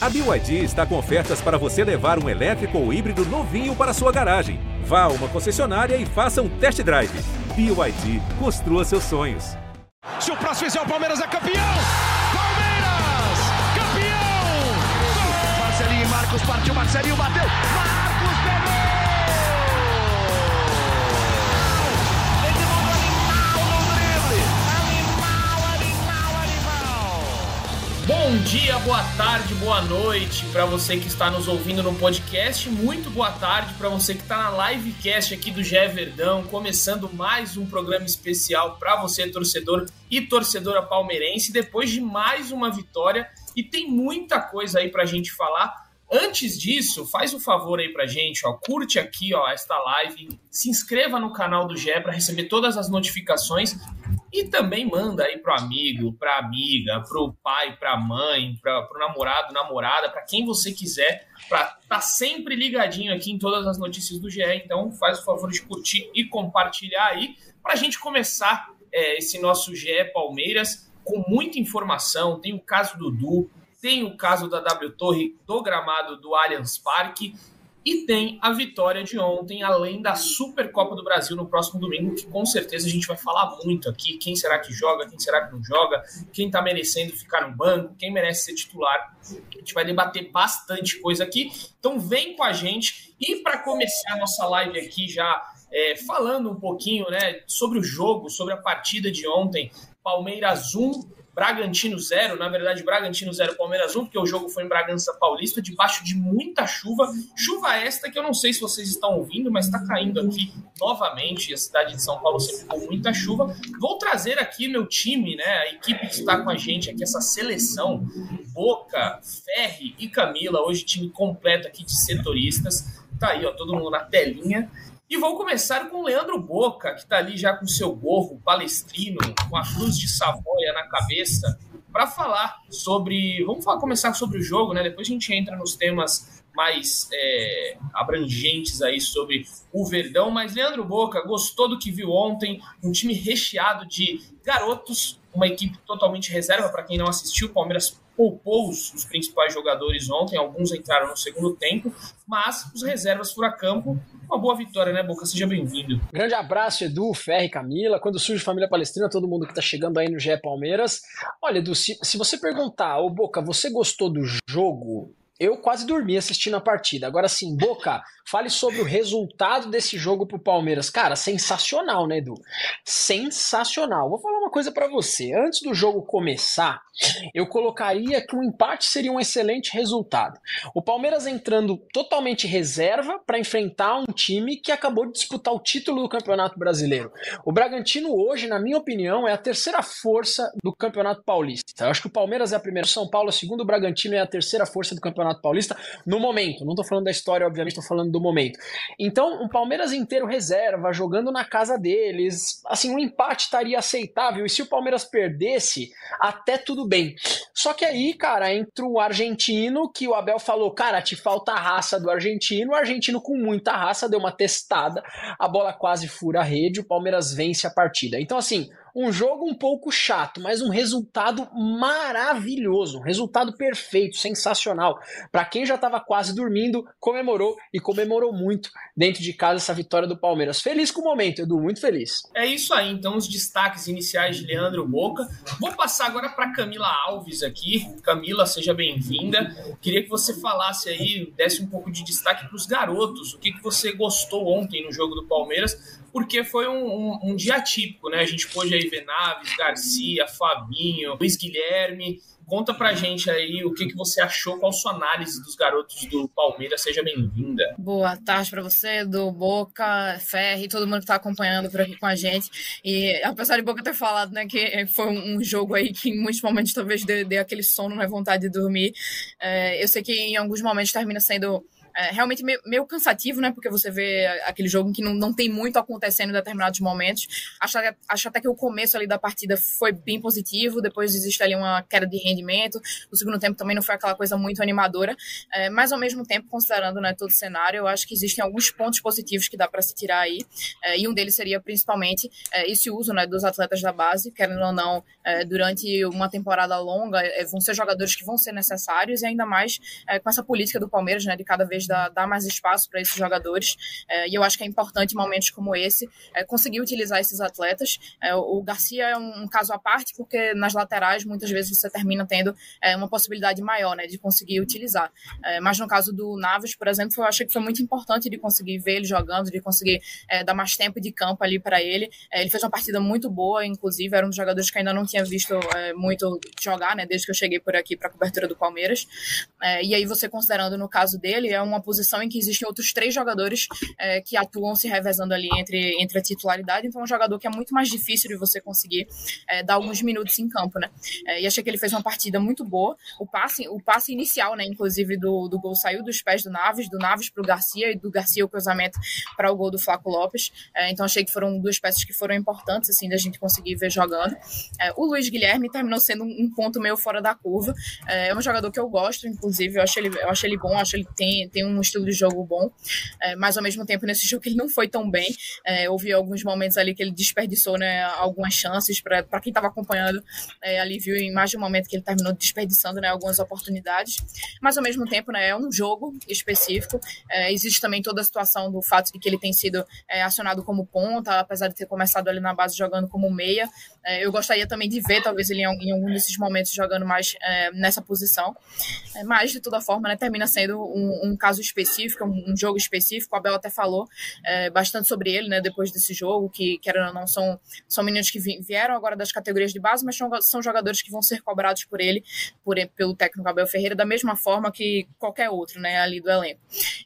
A BYD está com ofertas para você levar um elétrico ou híbrido novinho para sua garagem. Vá a uma concessionária e faça um test drive. BYD, construa seus sonhos. Se o próximo fizer o Palmeiras é campeão! Palmeiras! Campeão! Marcelinho e Marcos partiu, Marcelinho bateu! Marcos pegou! Bom dia, boa tarde, boa noite para você que está nos ouvindo no podcast. Muito boa tarde para você que está na livecast aqui do Gé Verdão, começando mais um programa especial para você, torcedor e torcedora palmeirense, depois de mais uma vitória. E tem muita coisa aí para a gente falar. Antes disso, faz o um favor aí pra gente, ó, curte aqui, ó, esta live, se inscreva no canal do GE para receber todas as notificações e também manda aí pro amigo, pra amiga, pro pai, pra mãe, pra, pro namorado, namorada, para quem você quiser, para tá sempre ligadinho aqui em todas as notícias do GE. Então faz o favor de curtir e compartilhar aí pra gente começar é, esse nosso GE Palmeiras com muita informação. Tem o caso do Du, tem o caso da W Torre do gramado do Allianz Parque e tem a vitória de ontem, além da Supercopa do Brasil no próximo domingo, que com certeza a gente vai falar muito aqui. Quem será que joga, quem será que não joga, quem tá merecendo ficar no banco, quem merece ser titular. A gente vai debater bastante coisa aqui. Então vem com a gente. E para começar a nossa live aqui já é, falando um pouquinho né, sobre o jogo, sobre a partida de ontem, Palmeiras 1, Bragantino 0, na verdade, Bragantino 0, Palmeiras 1, porque o jogo foi em Bragança Paulista, debaixo de muita chuva. Chuva esta que eu não sei se vocês estão ouvindo, mas está caindo aqui novamente. A cidade de São Paulo sempre com muita chuva. Vou trazer aqui meu time, né? A equipe que está com a gente aqui, essa seleção: Boca, Ferri e Camila. Hoje, time completo aqui de setoristas. Tá aí, ó, todo mundo na telinha. E vou começar com o Leandro Boca, que está ali já com seu gorro palestrino, com a cruz de Savoia na cabeça, para falar sobre. Vamos falar, começar sobre o jogo, né? Depois a gente entra nos temas mais é, abrangentes aí sobre o Verdão. Mas Leandro Boca gostou do que viu ontem, um time recheado de garotos, uma equipe totalmente reserva para quem não assistiu. O Palmeiras poupou os, os, principais jogadores ontem, alguns entraram no segundo tempo, mas os reservas foram a campo. Uma boa vitória, né, Boca? Seja bem-vindo. Grande abraço, Edu, Ferre, Camila. Quando surge Família Palestrina, todo mundo que tá chegando aí no GE Palmeiras. Olha, Edu, se, se você perguntar, ô Boca, você gostou do jogo? Eu quase dormi assistindo a partida. Agora sim, Boca, fale sobre o resultado desse jogo pro Palmeiras. Cara, sensacional, né, Edu? Sensacional. Vou falar uma coisa para você. Antes do jogo começar, eu colocaria que um empate seria um excelente resultado. O Palmeiras entrando totalmente reserva para enfrentar um time que acabou de disputar o título do Campeonato Brasileiro. O Bragantino hoje, na minha opinião, é a terceira força do Campeonato Paulista. Eu acho que o Palmeiras é a primeira, São Paulo é a segunda, o Bragantino é a terceira força do Campeonato Campeonato Paulista no momento. Não estou falando da história, obviamente, estou falando do momento. Então, um Palmeiras inteiro reserva, jogando na casa deles, assim, um empate estaria aceitável. E se o Palmeiras perdesse, até tudo bem. Só que aí, cara, entra o argentino, que o Abel falou, cara, te falta a raça do argentino. O argentino, com muita raça, deu uma testada, a bola quase fura a rede, o Palmeiras vence a partida. Então, assim, um jogo um pouco chato, mas um resultado maravilhoso, um resultado perfeito, sensacional. Para quem já estava quase dormindo, comemorou e comemorou muito dentro de casa essa vitória do Palmeiras. Feliz com o momento, Edu, muito feliz. É isso aí, então os destaques iniciais de Leandro Boca. Vou passar agora para Camila Alves aqui. Camila, seja bem-vinda. Queria que você falasse aí, desse um pouco de destaque para os garotos. O que, que você gostou ontem no jogo do Palmeiras? Porque foi um, um, um, dia típico, né? A gente pôde aí ver Naves, Garcia, Fabinho, Luiz Guilherme. Conta pra gente aí o que, que você achou, qual sua análise dos garotos do Palmeiras. Seja bem-vinda. Boa tarde para você, do Boca, Ferri, todo mundo que tá acompanhando por aqui com a gente. E apesar de Boca ter falado, né, que foi um jogo aí que em muitos momentos talvez dê, dê aquele sono, né, vontade de dormir, é, eu sei que em alguns momentos termina sendo é, realmente meio, meio, cansativo, né? Porque você vê aquele jogo que não, não tem muito acontecendo em determinados momentos. Acho, acho até que o começo ali da partida foi bem positivo, depois existe ali uma queda de rendimento. O segundo tempo também não foi aquela coisa muito animadora, é, mas ao mesmo tempo, considerando né, todo o cenário, eu acho que existem alguns pontos positivos que dá para se tirar aí, é, e um deles seria principalmente é, esse uso né, dos atletas da base, querendo ou não, é, durante uma temporada longa, é, vão ser jogadores que vão ser necessários, e ainda mais é, com essa política do Palmeiras, né, de cada vez dar, dar mais espaço para esses jogadores, e eu acho que é importante em momentos como esse conseguir utilizar esses atletas. o Garcia é um, caso à parte, porque nas laterais muitas vezes você termina tendo uma possibilidade maior né, de conseguir utilizar. mas no caso do Naves, por exemplo, eu achei que foi muito importante de conseguir ver ele jogando, de conseguir dar mais tempo de campo ali para ele. ele fez uma partida muito boa, inclusive, era um dos jogadores que ainda não tinha visto é, muito jogar, né, desde que eu cheguei por aqui para a cobertura do Palmeiras. É, e aí, você considerando no caso dele, é uma posição em que existem outros três jogadores é, que atuam se revezando ali entre, entre a titularidade, então é um jogador que é muito mais difícil de você conseguir é, dar alguns minutos em campo, né. É, e achei que ele fez uma partida muito boa. O passe, o passe inicial, né, inclusive, do, do gol saiu dos pés do Naves, do Naves para o Garcia e do Garcia o cruzamento para o gol do Flaco Lopes. É, então achei que foram duas peças que foram importantes, assim, da gente conseguir ver jogando. É, o Luiz Guilherme terminou sendo um ponto meio fora da curva. É, é um jogador que eu gosto, inclusive, eu acho ele, eu acho ele bom, acho ele tem, tem um estilo de jogo bom, é, mas ao mesmo tempo nesse jogo ele não foi tão bem. É, houve alguns momentos ali que ele desperdiçou né, algumas chances para quem estava acompanhando é, ali viu em mais de um momento que ele terminou desperdiçando né, algumas oportunidades, mas ao mesmo tempo né, é um jogo específico. É, existe também toda a situação do fato de que ele tem sido é, acionado como ponta, apesar de ter começado ali na base jogando como meia. É, eu gostaria também de ver, talvez, ele em, algum desses momentos jogando mais nessa posição. Mas, de toda forma, né, termina sendo um, um caso específico, um, jogo específico. O Abel até falou é, bastante sobre ele né, depois desse jogo, que, querendo ou não, são, são meninos que vieram agora das categorias de base, mas são, são jogadores que vão ser cobrados por ele, por, pelo técnico Abel Ferreira, da mesma forma que qualquer outro né, ali do elenco.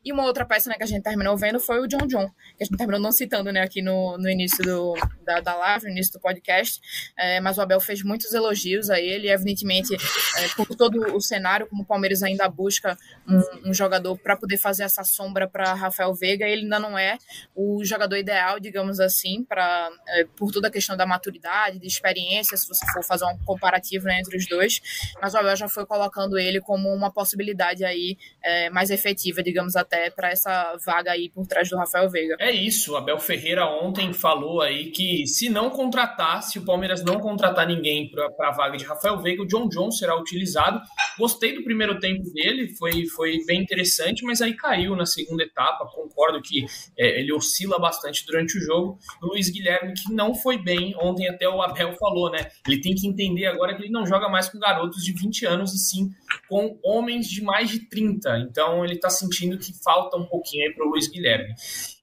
E uma outra peça né, que a gente terminou vendo foi o John John, que a gente terminou não citando né, aqui no, no início do, da, da live, no início do podcast, é, mas o Abel fez muitos elogios a ele, evidentemente, é, por todo o cenário, como o Palmeiras ainda busca um, um jogador para poder fazer essa sombra para Rafael Veiga, ele ainda não é o jogador ideal, digamos assim, para é, por toda a questão da maturidade, de experiência, se você for fazer um comparativo né, entre os dois, mas o Abel já foi colocando ele como uma possibilidade aí é, mais efetiva, digamos até, para essa vaga aí por trás do Rafael Veiga. É isso, o Abel Ferreira ontem falou aí que se não contratar, se o Palmeiras não contratar ninguém para a vaga de Rafael Veiga, o John John será utilizado. Gostei do primeiro tempo dele, foi, foi bem interessante, mas aí caiu na segunda etapa. Concordo que é, ele oscila bastante durante o jogo. O Luiz Guilherme, que não foi bem, ontem até o Abel falou, né? Ele tem que entender agora que ele não joga mais com garotos de 20 anos, e sim com homens de mais de 30. Então ele está sentindo que falta um pouquinho aí para o Luiz Guilherme.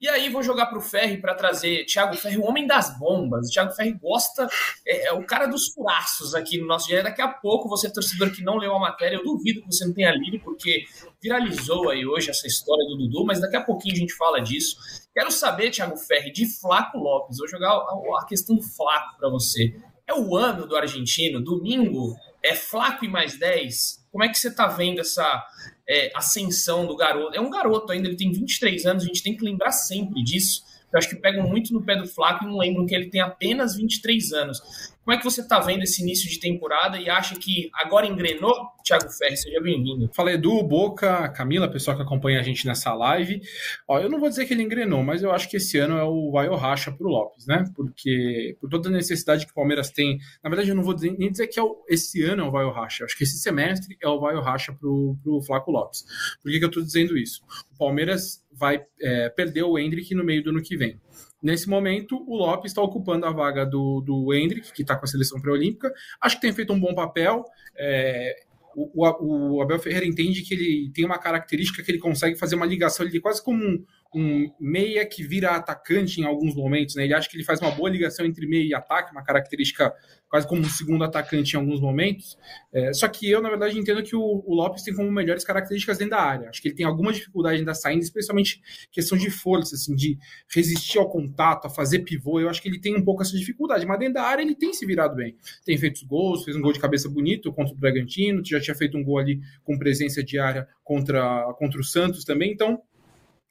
E aí vou jogar para o Ferri para trazer Thiago Ferri, o homem das bombas. O Thiago Ferri gosta, é, é, o cara dos furaços aqui no nosso dia. Daqui a pouco, você torcedor que não leu a matéria, eu duvido que você não tenha lido, porque viralizou aí hoje essa história do Dudu, mas daqui a pouquinho a gente fala disso. Quero saber, Thiago Ferri, de Flaco Lopes. Vou jogar a, a questão do Flaco para você. É o ano do argentino, domingo é Flaco e mais 10. Como é que você está vendo essa é, ascensão do garoto? É um garoto ainda, ele tem 23 anos, a gente tem que lembrar sempre disso. Eu acho que pegam muito no pé do Flaco e não lembram que ele tem apenas 23 anos. Como é que você está vendo esse início de temporada e acha que agora engrenou? Thiago Ferri, seja bem-vindo. Fala Edu, Boca, Camila, pessoal que acompanha a gente nessa live. Ó, eu não vou dizer que ele engrenou, mas eu acho que esse ano é o vai ou racha para o Lopes, né? Porque por toda a necessidade que o Palmeiras tem. Na verdade, eu não vou dizer, nem dizer que é o, esse ano é o vai ou racha. Eu acho que esse semestre é o vai ou racha para o Flaco Lopes. Por que, que eu estou dizendo isso? O Palmeiras vai é, perder o Hendrick no meio do ano que vem. Nesse momento, o Lopes está ocupando a vaga do, do Hendrick, que está com a seleção pré-olímpica. Acho que tem feito um bom papel. É, o, o, o, Abel Ferreira entende que ele tem uma característica que ele consegue fazer uma ligação, ele quase como um, um meia que vira atacante em alguns momentos, né? Ele acha que ele faz uma boa ligação entre meia e ataque, uma característica quase como um segundo atacante em alguns momentos. É, só que eu, na verdade, entendo que o, o, Lopes tem como melhores características dentro da área. Acho que ele tem alguma dificuldade ainda saindo, especialmente questão de força, assim, de resistir ao contato, a fazer pivô. Eu acho que ele tem um pouco essa dificuldade, mas dentro da área ele tem se virado bem. Tem feito gols, fez um gol de cabeça bonito contra o Bragantino, já tinha feito um gol ali com presença de área contra, contra o Santos também. Então,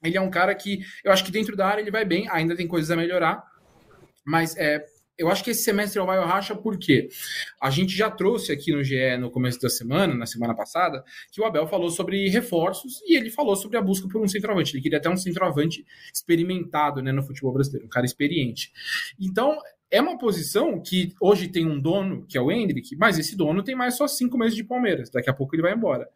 ele é um cara que eu acho que dentro da área ele vai bem, ainda tem coisas a melhorar, mas é, eu acho que esse semestre é o vai racha porque a gente já trouxe aqui no GE no começo da semana, na semana passada, que o Abel falou sobre reforços e ele falou sobre a busca por um centroavante. Ele queria até um centroavante experimentado né, no futebol brasileiro, um cara experiente. Então, é uma posição que hoje tem um dono, que é o Hendrick, mas esse dono tem mais só cinco meses de Palmeiras. Daqui a pouco ele vai embora.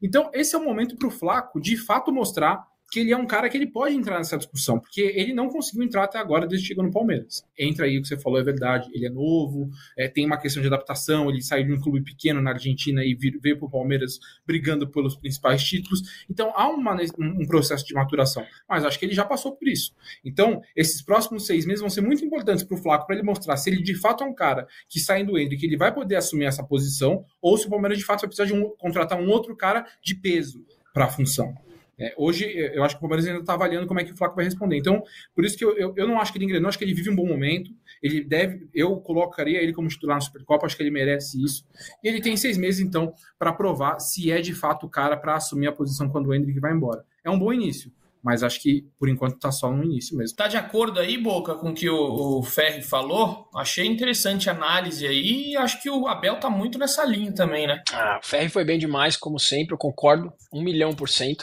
Então, esse é o momento para o Flaco de fato mostrar que ele é um cara que ele pode entrar nessa discussão, porque ele não conseguiu entrar até agora desde que chegou no Palmeiras. Entra aí o que você falou, é verdade. Ele é novo, é, tem uma questão de adaptação, ele saiu de um clube pequeno na Argentina e veio para o Palmeiras brigando pelos principais títulos. Então há uma, um processo de maturação, mas acho que ele já passou por isso. Então, esses próximos seis meses vão ser muito importantes para o Flaco, para ele mostrar se ele de fato é um cara que saindo do que ele vai poder assumir essa posição, ou se o Palmeiras de fato vai precisar de um, contratar um outro cara de peso para a função. É, hoje, eu acho que o Palmeiras ainda está avaliando como é que o Flaco vai responder. Então, por isso que eu, eu, eu não acho que ele engrenou, acho que ele vive um bom momento. Ele deve, eu colocaria ele como titular na Supercopa, acho que ele merece isso. E ele tem seis meses, então, para provar se é de fato o cara para assumir a posição quando o Hendrick vai embora. É um bom início. Mas acho que, por enquanto, está só no início mesmo. Tá de acordo aí, Boca, com o que o, o Ferri falou? Achei interessante a análise aí e acho que o Abel tá muito nessa linha também, né? Ah, o Ferri foi bem demais, como sempre, eu concordo, um milhão por cento.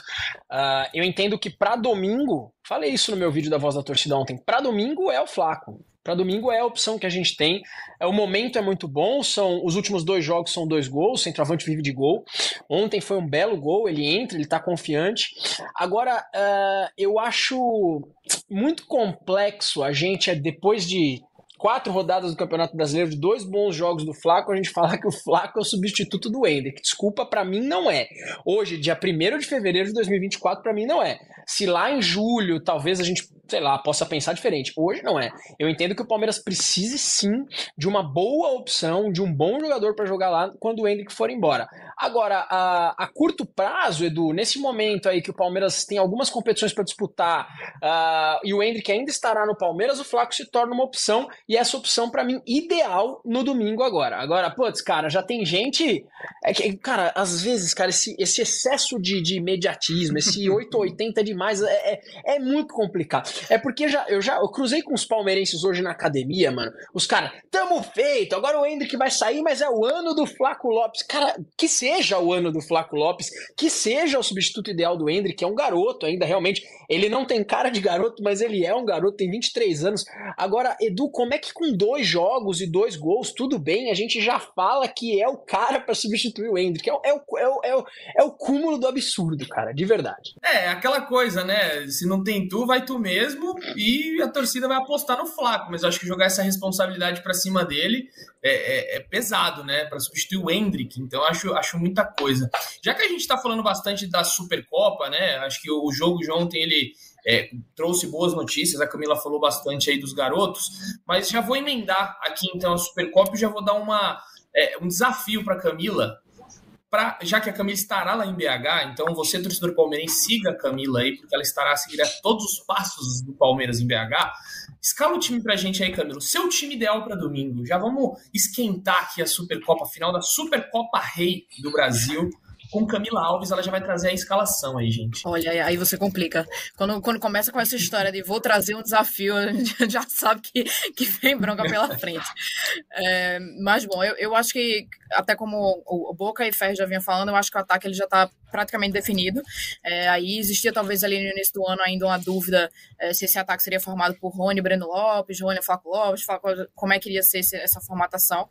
Uh, eu entendo que para domingo, falei isso no meu vídeo da Voz da Torcida ontem, para domingo é o Flaco. Para domingo é a opção que a gente tem. É, o momento é muito bom. São os últimos dois jogos são dois gols. Centroavante vive de gol. Ontem foi um belo gol. Ele entra, ele está confiante. Agora uh, eu acho muito complexo a gente depois de quatro rodadas do Campeonato Brasileiro, de dois bons jogos do Flaco, a gente falar que o Flaco é o substituto do Hendrick. Desculpa, para mim não é. Hoje, dia 1 de fevereiro de 2024, para mim não é. Se lá em julho, talvez a gente sei lá, possa pensar diferente. Hoje não é. Eu entendo que o Palmeiras precise sim de uma boa opção, de um bom jogador para jogar lá quando o Hendrick for embora. Agora, a, a, curto prazo, Edu, nesse momento aí que o Palmeiras tem algumas competições para disputar uh, e o Hendrick ainda estará no Palmeiras, o Flaco se torna uma opção e essa opção para mim ideal no domingo agora. Agora, putz, cara, já tem gente. É que, cara, às vezes, cara, esse, esse excesso de, de imediatismo, esse 880 demais, é, é, é muito complicado. É porque já, eu já eu cruzei com os palmeirenses hoje na academia, mano. Os caras, tamo feito, agora o Hendrick vai sair, mas é o ano do Flaco Lopes. Cara, que seja o ano do Flaco Lopes, que seja o substituto ideal do Hendrick, que é um garoto ainda, realmente. Ele não tem cara de garoto, mas ele é um garoto, tem 23 anos. Agora, Edu, como é que com dois jogos e dois gols, tudo bem, a gente já fala que é o cara para substituir o Hendrick? É, é, o, é, o, é, o, é o cúmulo do absurdo, cara, de verdade. É, aquela coisa, né? Se não tem tu, vai tu mesmo mesmo e a torcida vai apostar no Flaco, mas eu acho que jogar essa responsabilidade para cima dele é, é, é pesado, né? Para substituir o Hendrick, então acho, acho muita coisa. Já que a gente está falando bastante da Supercopa, né? Acho que o jogo de ontem ele é, trouxe boas notícias, a Camila falou bastante aí dos garotos, mas já vou emendar aqui então a Supercopa e já vou dar uma, é, um desafio para Camila pra, já que a Camila estará lá em BH, então você, torcedor palmeirense, siga a Camila aí, porque ela estará a seguir a todos os passos do Palmeiras em BH. Escala o time pra gente aí, Camilo. Seu time ideal para domingo. Já vamos esquentar aqui a Supercopa final da Supercopa Rei do Brasil com Camila Alves, ela já vai trazer a escalação aí, gente. Olha, aí você complica. Quando, quando começa com essa história de vou trazer um desafio, a gente já sabe que, que vem bronca pela frente. É, mas, bom, eu, eu acho que, até como o Boca e Fer já vinham falando, eu acho que o ataque ele já está praticamente definido. É, aí existia talvez ali no início do ano ainda uma dúvida é, se esse ataque seria formado por Rony, Breno Lopes, Rony, Flaco Lopes, Flaco, como é que iria ser esse, essa formatação.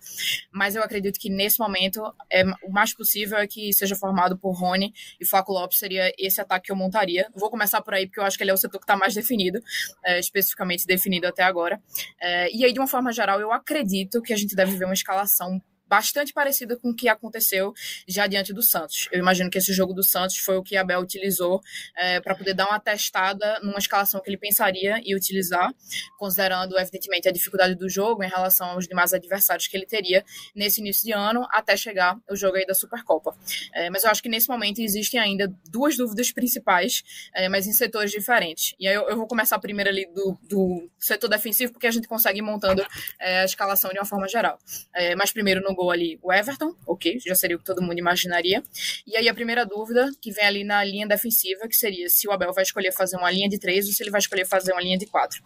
Mas eu acredito que nesse momento é, o mais possível é que seja formado por Rony e Flaco Lopes seria esse ataque que eu montaria. Vou começar por aí porque eu acho que ele é o setor que está mais definido, é, especificamente definido até agora. É, e aí, de uma forma geral, eu acredito que a gente deve ver uma escalação bastante parecida com o que aconteceu já diante do Santos. Eu imagino que esse jogo do Santos foi o que Abel utilizou é, para poder dar uma testada numa escalação que ele pensaria e utilizar, considerando, evidentemente, a dificuldade do jogo em relação aos demais adversários que ele teria nesse início de ano, até chegar o jogo aí da Supercopa. É, mas eu acho que nesse momento existem ainda duas dúvidas principais, é, mas em setores diferentes. E aí eu, eu, vou começar primeiro ali do, do setor defensivo, porque a gente consegue ir montando é, a escalação de uma forma geral. É, mas primeiro no gol ali o Everton, ok, já seria o que todo mundo imaginaria. E aí a primeira dúvida que vem ali na linha defensiva, que seria se o Abel vai escolher fazer uma linha de três ou se ele vai escolher fazer uma linha de quatro.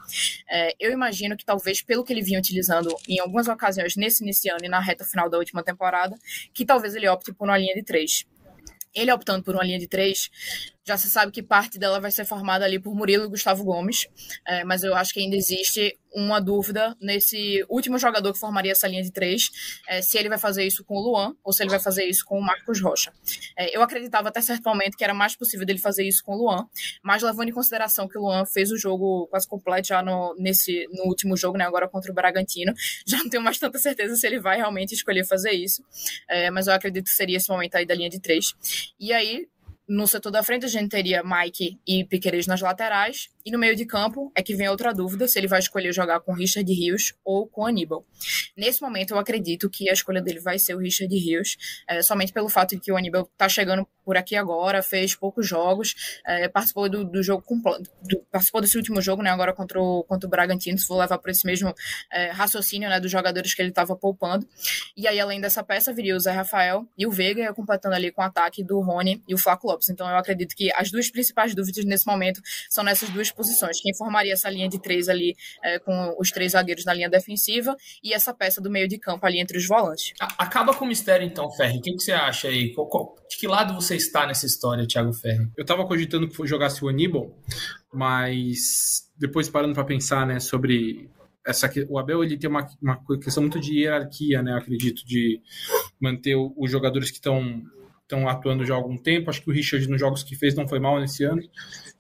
É, eu imagino que talvez pelo que ele vinha utilizando em algumas ocasiões nesse iniciando e na reta final da última temporada, que talvez ele opte por uma linha de três. Ele optando por uma linha de três, já se sabe que parte dela vai ser formada ali por Murilo e Gustavo Gomes, é, mas eu acho que ainda existe uma dúvida nesse último jogador que formaria essa linha de três, é, se ele vai fazer isso com o Luan ou se ele vai fazer isso com o Marcos Rocha. É, eu acreditava até certo momento que era mais possível dele fazer isso com o Luan, mas levando em consideração que o Luan fez o jogo quase completo já no, nesse, no último jogo, né, agora contra o Bragantino, já não tenho mais tanta certeza se ele vai realmente escolher fazer isso, é, mas eu acredito que seria esse momento aí da linha de três. E aí, no setor da frente, a gente teria Mike e Piqueires nas laterais. E no meio de campo é que vem outra dúvida se ele vai escolher jogar com Richard Rios ou com Aníbal. Nesse momento, eu acredito que a escolha dele vai ser o Richard Rios, é, somente pelo fato de que o Aníbal está chegando por aqui agora, fez poucos jogos, é, participou do, do jogo participou desse último jogo, né, agora contra o, contra o Bragantino, se vou levar por esse mesmo é, raciocínio, né, dos jogadores que ele estava poupando. E aí, além dessa peça, viria o Zé Rafael e o Veiga, completando ali com o ataque do Rony e o Flaco Lopes. Então, eu acredito que as duas principais dúvidas nesse momento são nessas duas posições. Quem formaria essa linha de três ali é, com os três zagueiros na linha defensiva e essa peça do meio de campo ali entre os volantes. Acaba com o mistério então, Ferri. O que, que você acha aí? De que lado você está nessa história, Thiago Ferri? Eu estava cogitando que jogasse o Aníbal, mas depois parando para pensar né, sobre essa, o Abel ele tem uma, uma questão muito de hierarquia, né? Acredito, de manter os jogadores que estão estão atuando já há algum tempo. Acho que o Richard, nos jogos que fez, não foi mal nesse ano.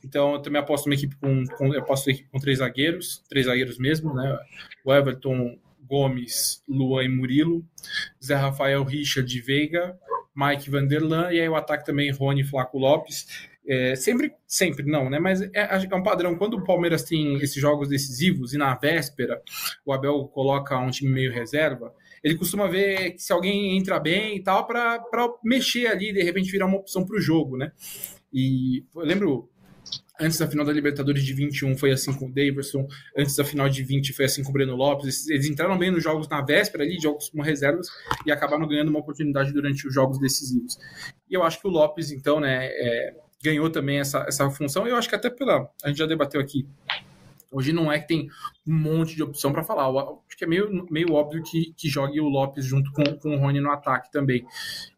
Então, eu também aposto uma equipe com, com, eu aposto equipe com três zagueiros, três zagueiros mesmo, né? O Everton, Gomes, Luan e Murilo, Zé Rafael, Richard, Veiga, Mike Vanderlan, e aí o ataque também Rony, Flaco Lopes. É, sempre, sempre não, né? Mas é, é um padrão. Quando o Palmeiras tem esses jogos decisivos e na véspera o Abel coloca um time meio reserva, ele costuma ver se alguém entra bem e tal, para mexer ali, de repente virar uma opção para o jogo, né? E eu lembro antes da final da Libertadores de 21 foi assim com o Davidson, antes da final de 20 foi assim com o Breno Lopes. Eles entraram bem nos jogos na véspera ali, jogos como reservas, e acabaram ganhando uma oportunidade durante os jogos decisivos. E eu acho que o Lopes, então, né, é, ganhou também essa, essa função. Eu acho que até pela. A gente já debateu aqui Hoje não é que tem um monte de opção para falar. Eu acho que é meio, meio óbvio que, que jogue o Lopes junto com, com o Rony no ataque também.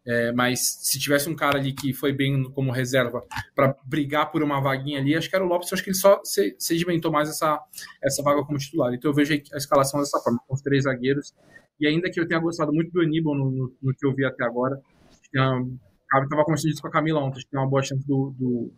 É, mas se tivesse um cara ali que foi bem como reserva para brigar por uma vaguinha ali, acho que era o Lopes. Acho que ele só sedimentou mais essa, essa vaga como titular. Então eu vejo a escalação dessa forma, com os três zagueiros. E ainda que eu tenha gostado muito do Aníbal no, no, no que eu vi até agora, estava conversando isso com a Camila ontem, acho que tem uma boa chance do, do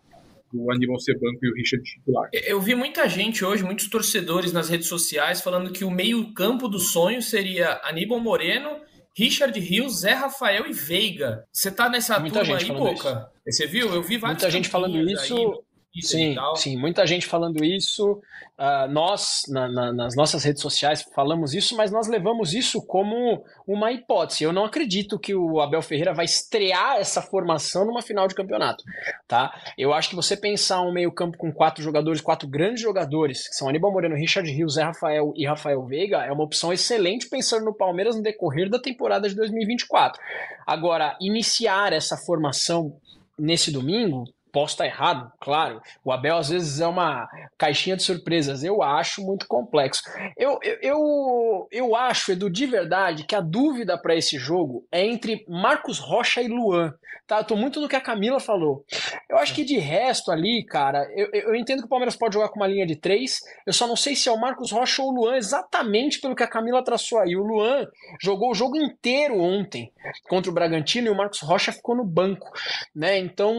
o Aníbal ser banco e o Richard titular. Eu vi muita gente hoje, muitos torcedores nas redes sociais, falando que o meio-campo do sonho seria Aníbal Moreno, Richard Rios, Zé Rafael e Veiga. Você tá nessa muita turma aí, Boca? Você viu? Eu vi vários. Muita gente falando isso. Aí, sim, sim, muita gente falando isso. Uh, nós, na, na, nas nossas redes sociais, falamos isso, mas nós levamos isso como uma hipótese. Eu não acredito que o Abel Ferreira vai estrear essa formação numa final de campeonato. Tá? Eu acho que você pensar um meio-campo com quatro jogadores, quatro grandes jogadores, que são Aníbal Moreno, Richard Rios, Zé Rafael e Rafael Veiga, é uma opção excelente pensando no Palmeiras no decorrer da temporada de 2024. Agora, iniciar essa formação nesse domingo Posso estar errado, claro. O Abel às vezes é uma caixinha de surpresas. Eu acho muito complexo. Eu, eu, eu, eu acho, Edu, de verdade, que a dúvida para esse jogo é entre Marcos Rocha e Luan. Tá? Eu tô muito no que a Camila falou. Eu acho que de resto ali, cara, eu, eu entendo que o Palmeiras pode jogar com uma linha de três. Eu só não sei se é o Marcos Rocha ou o Luan, exatamente pelo que a Camila traçou aí. O Luan jogou o jogo inteiro ontem contra o Bragantino e o Marcos Rocha ficou no banco, né? Então,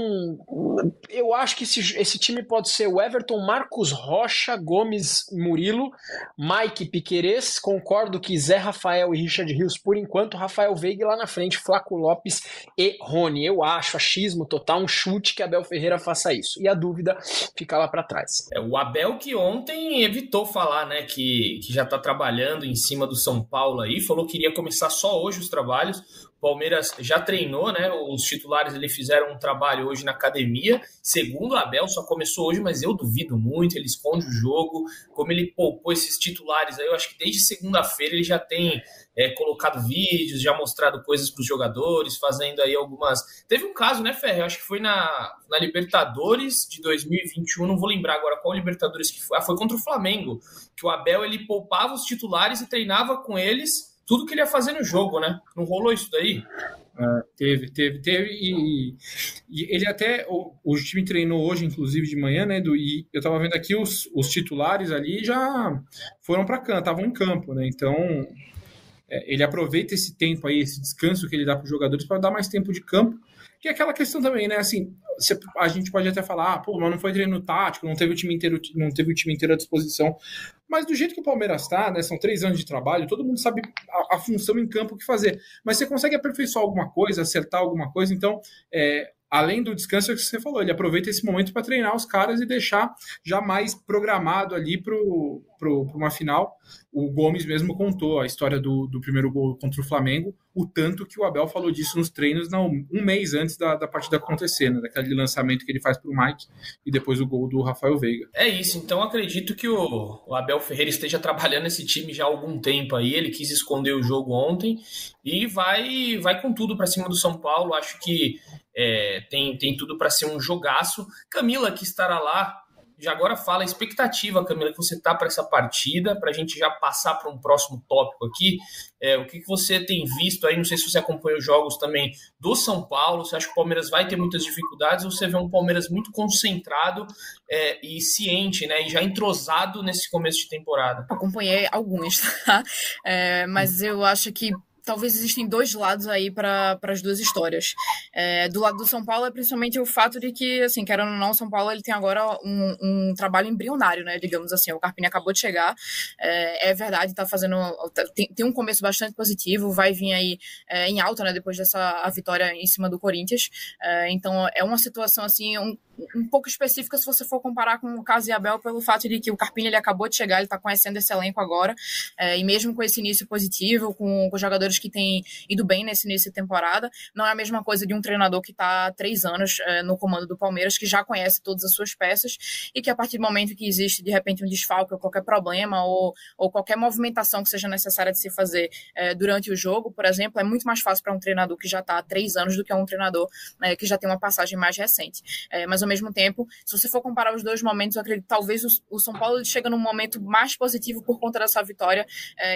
eu acho que esse, esse time pode ser o Everton, Marcos Rocha, Gomes, Murilo, Mike Piquerez. Concordo que Zé Rafael e Richard Rios por enquanto, Rafael Veiga lá na frente, Flaco Lopes e Rony. Eu acho, achismo total, um chute que Abel Ferreira faça isso. E a dúvida fica lá para trás. É, o Abel que ontem evitou falar, né, que, que já tá trabalhando em cima do São Paulo aí, falou que iria começar só hoje os trabalhos. Palmeiras já treinou, né? Os titulares ele fizeram um trabalho hoje na academia. Segundo o Abel, só começou hoje, mas eu duvido muito. Ele esconde o jogo. Como ele poupou esses titulares aí, eu acho que desde segunda-feira ele já tem é, colocado vídeos, já mostrado coisas para os jogadores, fazendo aí algumas. Teve um caso, né, Ferre? Eu acho que foi na, na Libertadores de 2021, não vou lembrar agora qual Libertadores que foi. Ah, foi contra o Flamengo, que o Abel ele poupava os titulares e treinava com eles tudo que ele ia fazer no jogo, né? Não rolou isso daí? Uh, teve, teve, teve, e, e, ele até, o, o, time treinou hoje, inclusive de manhã, né, do, e eu tava vendo aqui os, os titulares ali já foram para campo, estavam em campo, né, então é, ele aproveita esse tempo aí, esse descanso que ele dá para os jogadores para dar mais tempo de campo, que é aquela questão também, né, assim, a gente pode até falar, ah, pô, mas não foi treino tático, não teve o time inteiro, não teve o time inteiro à disposição. Mas do jeito que o Palmeiras está, né, são três anos de trabalho, todo mundo sabe a, a, função em campo que fazer. Mas você consegue aperfeiçoar alguma coisa, acertar alguma coisa, então é, além do descanso é que você falou, ele aproveita esse momento para treinar os caras e deixar já mais programado ali para uma final. O Gomes mesmo contou a história do, do primeiro gol contra o Flamengo, o tanto que o Abel falou disso nos treinos não, um mês antes da, da partida acontecer, né, daquele lançamento que ele faz para o Mike e depois o gol do Rafael Veiga. É isso, então acredito que o, o Abel Ferreira esteja trabalhando esse time já há algum tempo aí, ele quis esconder o jogo ontem e vai, vai com tudo para cima do São Paulo, acho que é, tem, tem tudo para ser um jogaço. Camila, que estará lá, já agora fala a expectativa, Camila, que você tá para essa partida, para a gente já passar para um próximo tópico aqui. É, o que, que você tem visto aí? Não sei se você acompanha os jogos também do São Paulo. Você acha que o Palmeiras vai ter muitas dificuldades ou você vê um Palmeiras muito concentrado é, e ciente, né? E já entrosado nesse começo de temporada? Acompanhei alguns, tá? É, mas eu acho que talvez existem dois lados aí para as duas histórias. É, do lado do São Paulo é principalmente o fato de que, assim, querendo ou não, São Paulo ele tem agora um, um trabalho embrionário, né? Digamos assim, o Carpini acabou de chegar, é, é verdade, está fazendo. Tem, tem, um começo bastante positivo, vai vir aí é, em alta, né? Depois dessa a vitória em cima do Corinthians. É, então é uma situação assim. Um, um pouco específica se você for comparar com o caso de Abel pelo fato de que o Carpini ele acabou de chegar, ele está conhecendo esse elenco agora, é, e mesmo com esse início positivo, com, com jogadores que têm ido bem nesse início de temporada, não é a mesma coisa de um treinador que está há três anos é, no comando do Palmeiras, que já conhece todas as suas peças e que a partir do momento que existe de repente um desfalque ou qualquer problema ou, ou qualquer movimentação que seja necessária de se fazer é, durante o jogo, por exemplo, é muito mais fácil para um treinador que já está há três anos do que um treinador é, que já tem uma passagem mais recente. Mas ao mesmo tempo, se você for comparar os dois momentos, eu acredito que talvez o, o São Paulo chega num momento mais positivo por conta dessa vitória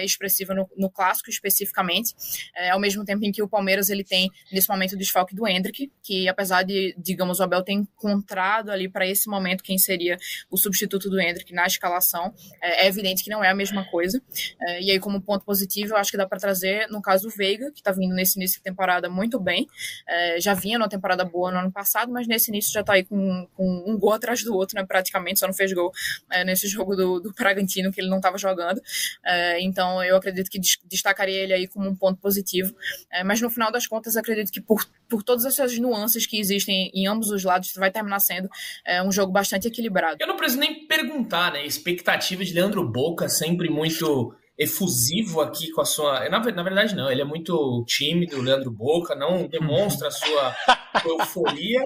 expressiva no, no, clássico especificamente, é, ao mesmo tempo em que o Palmeiras ele tem nesse momento o desfalque do Hendrick, que apesar de, digamos, o Abel ter encontrado ali para esse momento quem seria o substituto do Hendrick na escalação, é, é evidente que não é a mesma coisa. É, e aí, como ponto positivo, eu acho que dá para trazer, no caso, o Veiga, que está vindo nesse início de temporada muito bem, é, já vinha numa temporada boa no ano passado, mas nesse início já está aí com com um gol atrás do outro, né? Praticamente, só não fez gol é, nesse jogo do, do Bragantino, que ele não estava jogando. É, então, eu acredito que destacaria ele aí como um ponto positivo. É, mas no final das contas, acredito que por, por todas essas nuances que existem em ambos os lados, vai terminar sendo é, um jogo bastante equilibrado. Eu não preciso nem perguntar, né? Expectativa de Leandro Boca sempre muito efusivo aqui com a sua. Na, na verdade, não, ele é muito tímido, Leandro Boca, não demonstra a sua euforia,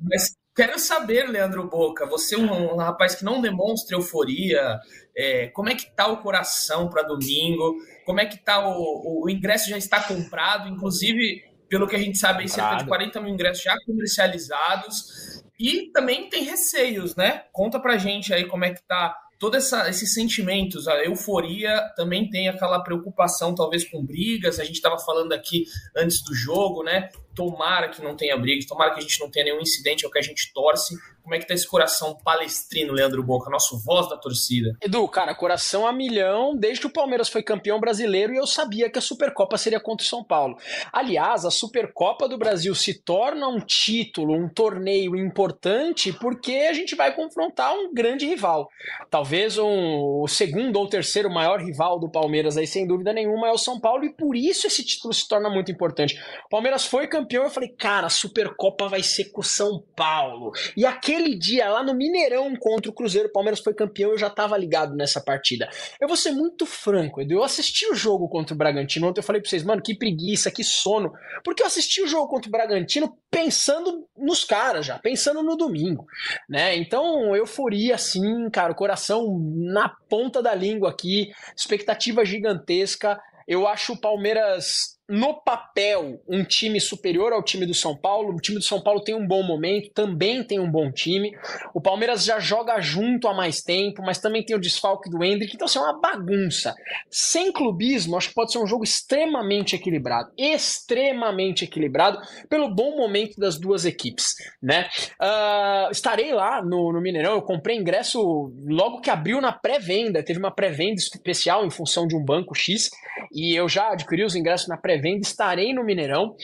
mas Quero saber, Leandro Boca, você é um, um rapaz que não demonstra euforia, é, como é que tá o coração para domingo? Como é que tá o, o ingresso já está comprado, inclusive, pelo que a gente sabe, cerca de 40 mil ingressos já comercializados. E também tem receios, né? Conta pra gente aí como é que tá todos esses sentimentos, a euforia também tem aquela preocupação, talvez com brigas. A gente estava falando aqui antes do jogo, né? Tomara que não tenha briga, tomara que a gente não tenha nenhum incidente, é o que a gente torce. Como é que tá esse coração palestrino, Leandro Boca, nosso voz da torcida? Edu, cara, coração a milhão desde que o Palmeiras foi campeão brasileiro e eu sabia que a Supercopa seria contra o São Paulo. Aliás, a Supercopa do Brasil se torna um título, um torneio importante porque a gente vai confrontar um grande rival. Talvez um, o segundo ou terceiro maior rival do Palmeiras aí, sem dúvida nenhuma, é o São Paulo e por isso esse título se torna muito importante. O Palmeiras foi campeão, eu falei, cara, a Supercopa vai ser com o São Paulo. E aquele dia lá no Mineirão contra o Cruzeiro, o Palmeiras foi campeão, eu já estava ligado nessa partida. Eu vou ser muito franco, Edu. Eu assisti o jogo contra o Bragantino ontem, eu falei pra vocês, mano, que preguiça, que sono. Porque eu assisti o jogo contra o Bragantino pensando nos caras já, pensando no domingo, né? Então, euforia assim, cara, o coração na ponta da língua aqui, expectativa gigantesca. Eu acho o Palmeiras no papel, um time superior ao time do São Paulo. O time do São Paulo tem um bom momento, também tem um bom time. O Palmeiras já joga junto há mais tempo, mas também tem o desfalque do Hendrick. Então, assim, é uma bagunça. Sem clubismo, acho que pode ser um jogo extremamente equilibrado. Extremamente equilibrado pelo bom momento das duas equipes, né? Uh, estarei lá no, no Mineirão. Eu comprei ingresso logo que abriu na pré-venda. Teve uma pré-venda especial em função de um banco X. E eu já adquiri os ingressos na pré pré-venda, estarei no Mineirão.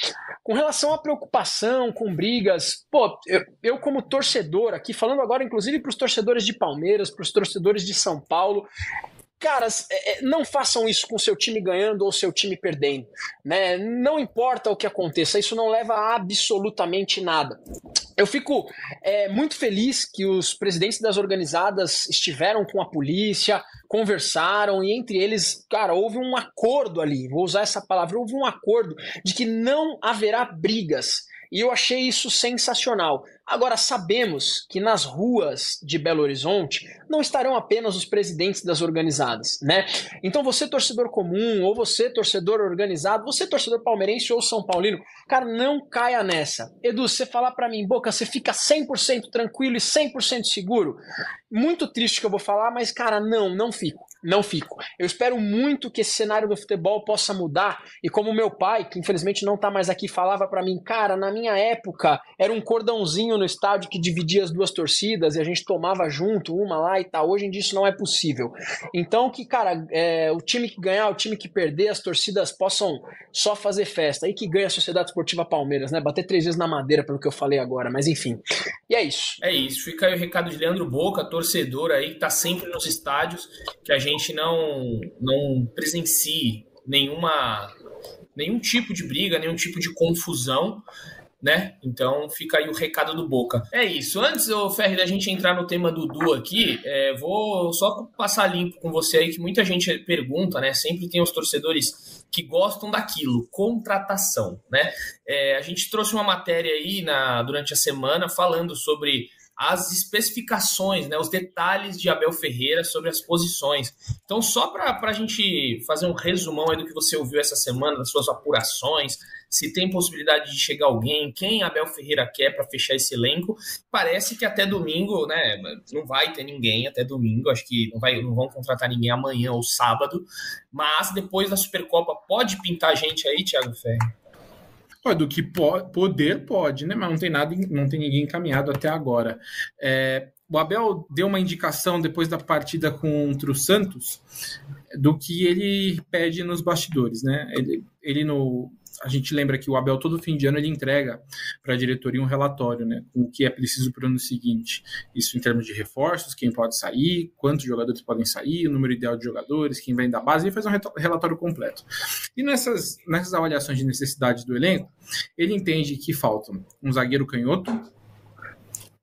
Com relação à preocupação com brigas, pô, eu, eu como torcedor aqui, falando agora inclusive para os torcedores de Palmeiras, para os torcedores de São Paulo, caras, é, é, não façam isso com seu time ganhando ou seu time perdendo, né? Não importa o que aconteça, isso não leva a absolutamente nada. Eu fico é, muito feliz que os presidentes das organizadas estiveram com a polícia, conversaram e entre eles, cara, houve um acordo ali. Vou usar essa palavra, houve um acordo de que não haverá brigas. E eu achei isso sensacional. Agora, sabemos que nas ruas de Belo Horizonte não estarão apenas os presidentes das organizadas, né? Então, você, torcedor comum, ou você, torcedor organizado, você, torcedor palmeirense ou São Paulino, cara, não caia nessa. Edu, você falar para mim, Boca, você fica 100% tranquilo e 100% seguro? Muito triste que eu vou falar, mas, cara, não, não fico não fico. Eu espero muito que esse cenário do futebol possa mudar. E como meu pai, que infelizmente não está mais aqui, falava para mim, cara, na minha época era um cordãozinho no estádio que dividia as duas torcidas e a gente tomava junto uma lá e tal. Hoje em dia isso não é possível. Então que, cara, é, o time que ganhar, o time que perder, as torcidas possam só fazer festa. Aí que ganha a Sociedade Esportiva Palmeiras, né? Bater três vezes na madeira pelo que eu falei agora, mas enfim. E é isso. É isso. Fica aí o recado de Leandro Boca, torcedor aí que tá sempre nos estádios, que a gente gente não, não presencie nenhuma, nenhum tipo de briga, nenhum tipo de confusão, né? Então fica aí o recado do Boca. É isso. Antes, ô Ferri, da gente entrar no tema do Du aqui, é, vou só passar limpo com você aí, que muita gente pergunta, né? Sempre tem os torcedores que gostam daquilo, contratação, né? É, a gente trouxe uma matéria aí na, durante a semana falando sobre as especificações, né, os detalhes de Abel Ferreira sobre as posições. Então, só para a gente fazer um resumão aí do que você ouviu essa semana, das suas apurações, se tem possibilidade de chegar alguém, quem Abel Ferreira quer para fechar esse elenco, parece que até domingo, né, não vai ter ninguém até domingo, acho que não, vai, não vão contratar ninguém amanhã ou sábado, mas depois da Supercopa pode pintar gente aí, Thiago Ferreira? Do que po poder pode, né? Mas não tem nada, não tem ninguém encaminhado até agora. É, o Abel deu uma indicação depois da partida contra o Santos do que ele pede nos bastidores, né? Ele, ele no, a gente lembra que o Abel todo fim de ano ele entrega para a diretoria um relatório, né, com o que é preciso para o ano seguinte. Isso em termos de reforços, quem pode sair, quantos jogadores podem sair, o número ideal de jogadores, quem vem da base, ele faz um relatório completo. E nessas, nessas avaliações de necessidade do elenco, ele entende que faltam um zagueiro canhoto,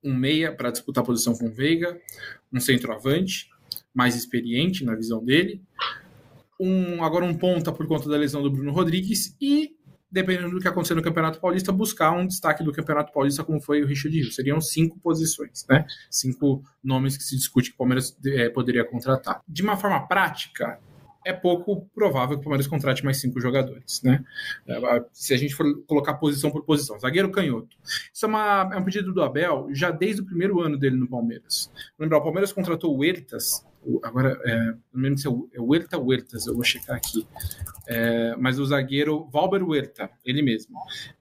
um meia para disputar a posição com o Veiga, um centroavante mais experiente na visão dele, um agora um ponta por conta da lesão do Bruno Rodrigues e dependendo do que acontecer no Campeonato Paulista, buscar um destaque do Campeonato Paulista, como foi o Richard Hill. Seriam cinco posições, né? Cinco nomes que se discute que o Palmeiras é, poderia contratar. De uma forma prática, é pouco provável que o Palmeiras contrate mais cinco jogadores, né? É, se a gente for colocar posição por posição, zagueiro canhoto. Isso é, uma, é um pedido do Abel já desde o primeiro ano dele no Palmeiras. Lembrar, o Palmeiras contratou o Huertas agora, é, não lembro se é o é Huerta Huertas, eu vou checar aqui. É, mas o zagueiro Valber Huerta, ele mesmo.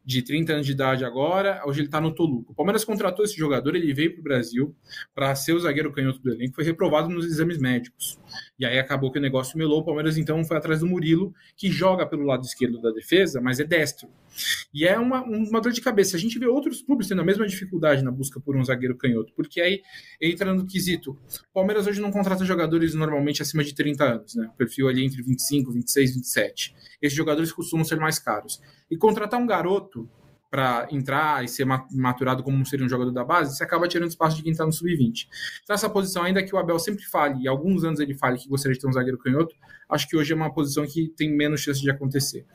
De 30 anos de idade agora, hoje ele está no Toluca. O Palmeiras contratou esse jogador, ele veio para o Brasil para ser o zagueiro canhoto do elenco, foi reprovado nos exames médicos. E aí acabou que o negócio melou, o Palmeiras então foi atrás do Murilo, que joga pelo lado esquerdo da defesa, mas é destro. E é uma, uma dor de cabeça. A gente vê outros clubes tendo a mesma dificuldade na busca por um zagueiro canhoto, porque aí entra no quesito. O Palmeiras hoje não contrata jogadores normalmente acima de 30 anos, né? Perfil ali entre 25, 26, 27. Esses jogadores costumam ser mais caros. E contratar um garoto para entrar e ser maturado como seria um jogador da base, você acaba tirando espaço de quem está no sub-20. Então, essa posição, ainda que o Abel sempre fale, e alguns anos ele fale que gostaria de ter um zagueiro canhoto, acho que hoje é uma posição que tem menos chance de acontecer.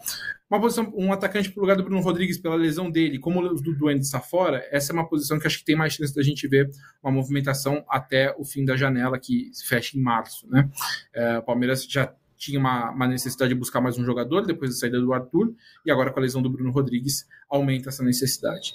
Uma posição, um atacante para o lugar do Bruno Rodrigues pela lesão dele, como o do Duende está fora, essa é uma posição que acho que tem mais chance da gente ver uma movimentação até o fim da janela, que fecha em março. Né? É, o Palmeiras já tinha uma, uma, necessidade de buscar mais um jogador depois da saída do Arthur, e agora com a lesão do Bruno Rodrigues aumenta essa necessidade.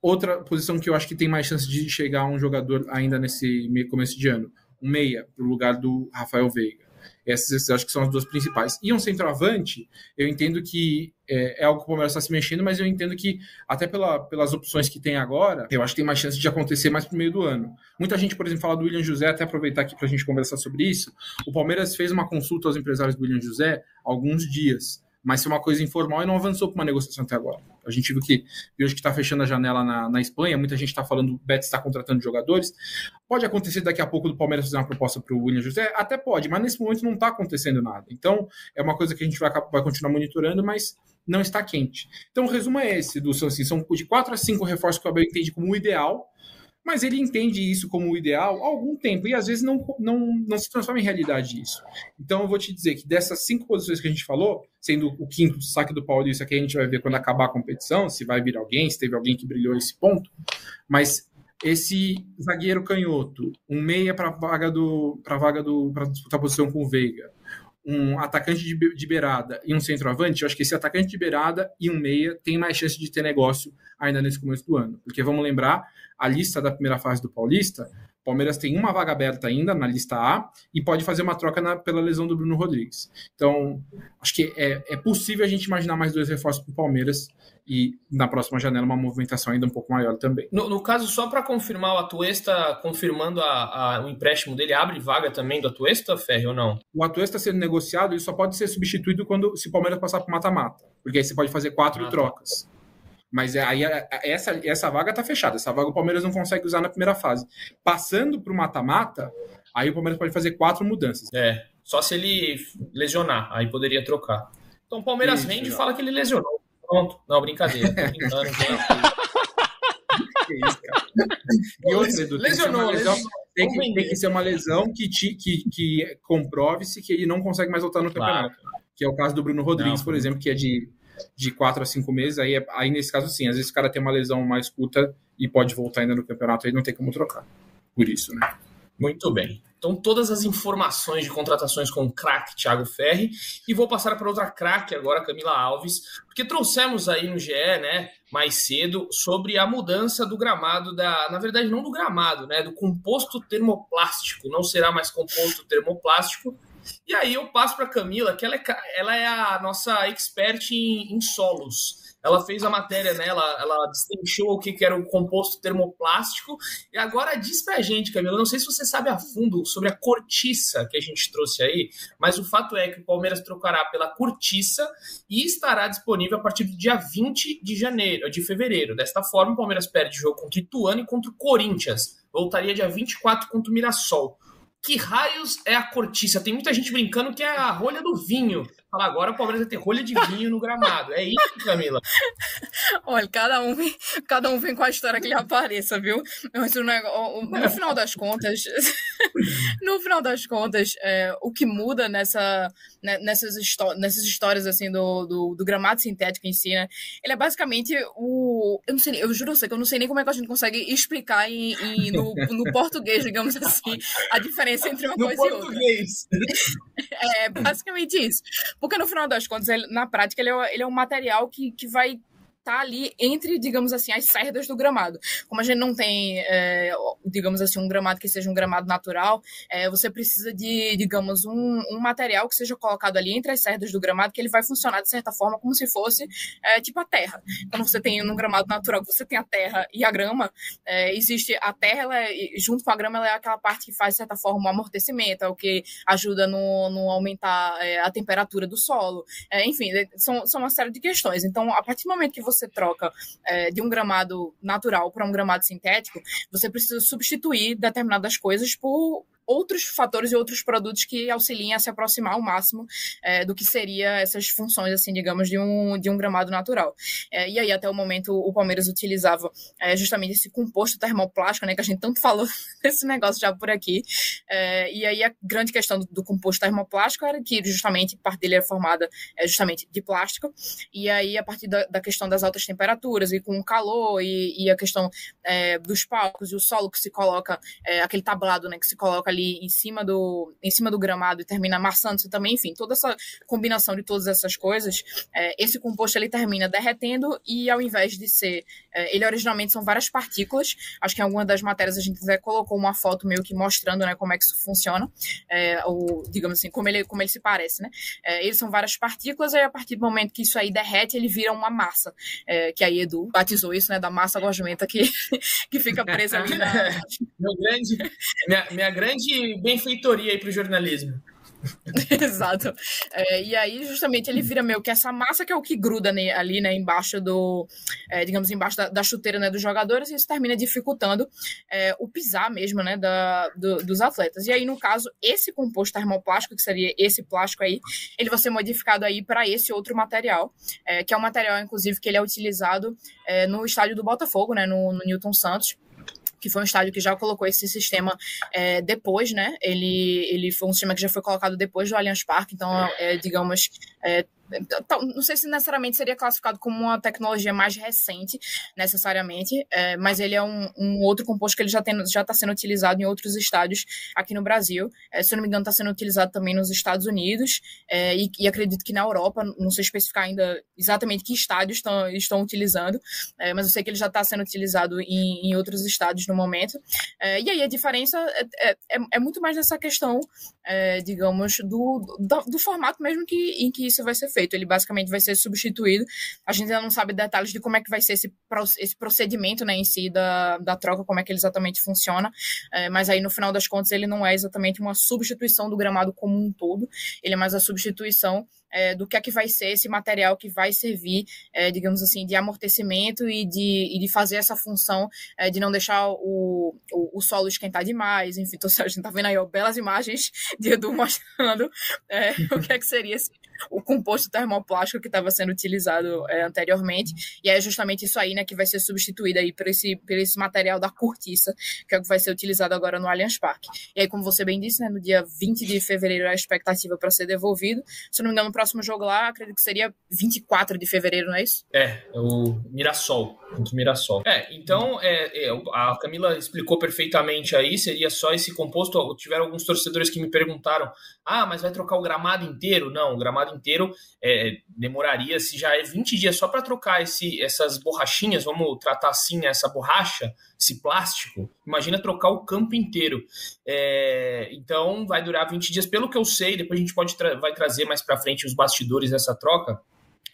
Outra posição que eu acho que tem mais chance de chegar um jogador ainda nesse começo de ano, um meia, para lugar do Rafael Veiga. Essas acho que são as duas principais. E um centroavante, eu entendo que é, é algo que o Palmeiras está se mexendo, mas eu entendo que, até pela, pelas opções que tem agora, eu acho que tem mais chance de acontecer mais pro meio do ano. Muita gente, por exemplo, fala do William José, até aproveitar aqui para a gente conversar sobre isso. O Palmeiras fez uma consulta aos empresários do William José há alguns dias mas foi uma coisa informal e não avançou para uma negociação até agora. A gente viu que hoje que está fechando a janela na, na Espanha, muita gente está falando o Betis está contratando jogadores. Pode acontecer daqui a pouco do Palmeiras fazer uma proposta para o William José? Até pode, mas nesse momento não está acontecendo nada. Então, é uma coisa que a gente vai, vai continuar monitorando, mas não está quente. Então, o resumo é esse, do assim, são de quatro a cinco reforços que o Abel entende como ideal, mas ele entende isso como o ideal há algum tempo e às vezes não, não, não se transforma em realidade isso. Então eu vou te dizer que dessas cinco posições que a gente falou, sendo o quinto saque do Paulista, que a gente vai ver quando acabar a competição, se vai vir alguém, se teve alguém que brilhou esse ponto, mas esse zagueiro canhoto, um meia para vaga do para vaga do para disputar posição com o Veiga, um atacante de, de beirada e um centroavante, eu acho que esse atacante de beirada e um meia tem mais chance de ter negócio ainda nesse começo do ano, porque vamos lembrar a lista da primeira fase do Paulista, Palmeiras tem uma vaga aberta ainda na lista A e pode fazer uma troca na, pela lesão do Bruno Rodrigues. Então, acho que é, é possível a gente imaginar mais dois reforços para o Palmeiras e na próxima janela uma movimentação ainda um pouco maior também. No, no caso, só para confirmar, o Atuesta, confirmando a, a, o empréstimo dele, abre vaga também do Atuesta, Ferre, ou não? O Atuesta sendo negociado, ele só pode ser substituído quando se o Palmeiras passar para mata-mata, porque aí você pode fazer quatro ah, tá. trocas. Tá. Mas é, aí é, é, essa, essa vaga tá fechada. Essa vaga o Palmeiras não consegue usar na primeira fase. Passando para o mata-mata, aí o Palmeiras pode fazer quatro mudanças. É, só se ele lesionar, aí poderia trocar. Então o Palmeiras Isso, vende e fala que ele lesionou. Pronto. Não, brincadeira. Tô brincando, isso. E outra, Edu, lesionou, lesão, tem, que, tem que ser uma lesão que, te, que, que comprove-se que ele não consegue mais voltar no campeonato. Claro. Que é o caso do Bruno Rodrigues, não, por exemplo, que é de de quatro a cinco meses, aí, é, aí nesse caso sim, às vezes o cara tem uma lesão mais curta e pode voltar ainda no campeonato, aí não tem como trocar. Por isso, né? Muito bem. Então, todas as informações de contratações com o craque Thiago Ferri. E vou passar para outra craque agora, Camila Alves, porque trouxemos aí no GE, né, mais cedo, sobre a mudança do gramado, da, na verdade, não do gramado, né, do composto termoplástico. Não será mais composto termoplástico, e aí eu passo para Camila, que ela é, ela é a nossa expert em, em solos. Ela fez a matéria, né? Ela, ela destrinchou o que, era o composto termoplástico. E agora diz pra gente, Camila, não sei se você sabe a fundo sobre a cortiça que a gente trouxe aí, mas o fato é que o Palmeiras trocará pela cortiça e estará disponível a partir do dia 20 de janeiro, de fevereiro. Desta forma, o Palmeiras perde jogo contra o Ituano e contra o Corinthians. Voltaria dia 24 contra o Mirassol que raios é a cortiça? Tem muita gente brincando que é a rolha do vinho. Fala, agora o Palmeiras vai ter rolha de vinho no gramado. É isso, Camila? Olha, cada um, vem, cada um vem com a história que lhe apareça, viu? Mas o negócio, no final das contas, no final das contas, é, o que muda nessa, né, nessas, nessas histórias assim do, do, do, gramado sintético em si, né? Ele é basicamente o. Eu não sei, eu juro que eu não sei nem como é que a gente consegue explicar em, em no, no, português, digamos assim, a diferença entre uma no coisa português. e outra. É basicamente isso. Porque no final das contas, ele, na prática, ele é, ele é um material que, que vai tá ali entre, digamos assim, as cerdas do gramado. Como a gente não tem, é, digamos assim, um gramado que seja um gramado natural, é, você precisa de, digamos, um, um, material que seja colocado ali entre as cerdas do gramado, que ele vai funcionar de certa forma como se fosse é, tipo a terra. Quando você tem um gramado natural, você tem a terra e a grama, é, existe a terra, ela é, junto com a grama, ela é aquela parte que faz, de certa forma, um amortecimento, é o que ajuda no, no aumentar é, a temperatura do solo. Enfim, são, são uma série de questões. Então, a partir do momento que você troca é, de um gramado natural para um gramado sintético, você precisa substituir determinadas coisas por outros fatores e outros produtos que auxiliem a se aproximar ao máximo é, do que seria essas funções, assim, digamos, de um, de um gramado natural. É, e aí, até o momento, o Palmeiras utilizava é, justamente esse composto termoplástico, né, que a gente tanto falou desse negócio já por aqui. É, e aí, a grande questão do, do, composto termoplástico era que, justamente, parte dele é formada é, justamente de plástico. E aí, a partir da, da, questão das altas temperaturas e com o calor e, e a questão é, dos palcos e o solo que se coloca, aquele tablado, né, que se coloca ali ali em cima do, em cima do gramado e termina amassando-se também, enfim, toda essa combinação de todas essas coisas, é, esse composto ele termina derretendo e ao invés de ser, é, ele originalmente são várias partículas, acho que em alguma das matérias a gente até colocou uma foto meio que mostrando, né, como é que isso funciona, é, ou digamos assim, como ele, como ele se parece, né, é, eles são várias partículas e a partir do momento que isso aí derrete, ele vira uma massa, é, que aí Edu batizou isso, né, da massa gosmenta que, que fica presa ali na... Meu grande, minha, minha grande grande benfeitoria aí pro jornalismo. Exato. É, e aí, justamente, ele vira meio que essa massa que é o que gruda né, ali, né, embaixo do, é, digamos, embaixo da, da, chuteira né, dos jogadores, e isso termina dificultando é, o pisar mesmo, né, da, do, dos atletas. E aí, no caso, esse composto termoplástico, que seria esse plástico aí, ele vai ser modificado aí para esse outro material, é, que é um material, inclusive, que ele é utilizado é, no estádio do Botafogo, né, no, no Newton Santos que foi um estádio que já colocou esse sistema é, depois, né? Ele, ele foi um sistema que já foi colocado depois do Allianz Parque, então, é, digamos, é, então, não sei se necessariamente seria classificado como uma tecnologia mais recente, necessariamente, é, mas ele é um, um, outro composto que ele já está sendo utilizado em outros estádios aqui no Brasil. É, se eu não me engano, está sendo utilizado também nos Estados Unidos é, e, e, acredito que na Europa, não sei especificar ainda exatamente que estádios estão, estão utilizando, é, mas eu sei que ele já está sendo utilizado em, em, outros estádios no momento. É, e aí a diferença é, é muito mais nessa questão, digamos, do, do, do, formato mesmo que, em que isso vai ser feito. Ele basicamente vai ser substituído. A gente ainda não sabe detalhes de como é que vai ser esse, esse procedimento né, em si da, da troca, como é que ele exatamente funciona. É, mas aí, no final das contas, ele não é exatamente uma substituição do gramado como um todo, ele é mais a substituição é, do que é que vai ser esse material que vai servir, é, digamos assim, de amortecimento e de, e de fazer essa função é, de não deixar o, o, o, solo esquentar demais. Enfim, então, a gente tá vendo aí ó, belas imagens de Edu mostrando é, o que é que seria esse, o composto termoplástico que estava sendo utilizado é, anteriormente. E é justamente isso aí né, que vai ser substituído aí por esse, por esse material da cortiça, que é o que vai ser utilizado agora no Allianz Parque. E aí, como você bem disse, né, no dia 20 de fevereiro a expectativa para ser devolvido. Se não me engano, próximo jogo lá, acredito que seria 24 de fevereiro, não é isso? É, é o Mirassol, contra o Mirassol. É, então é, é, a Camila explicou perfeitamente aí, seria só esse composto. Tiveram alguns torcedores que me perguntaram: ah, mas vai trocar o gramado inteiro? Não, o gramado inteiro é, demoraria, se já é 20 dias só para trocar esse, essas borrachinhas, vamos tratar assim, essa borracha, esse plástico, imagina trocar o campo inteiro. É, então vai durar 20 dias, pelo que eu sei, depois a gente pode tra vai trazer mais para frente os bastidores dessa troca.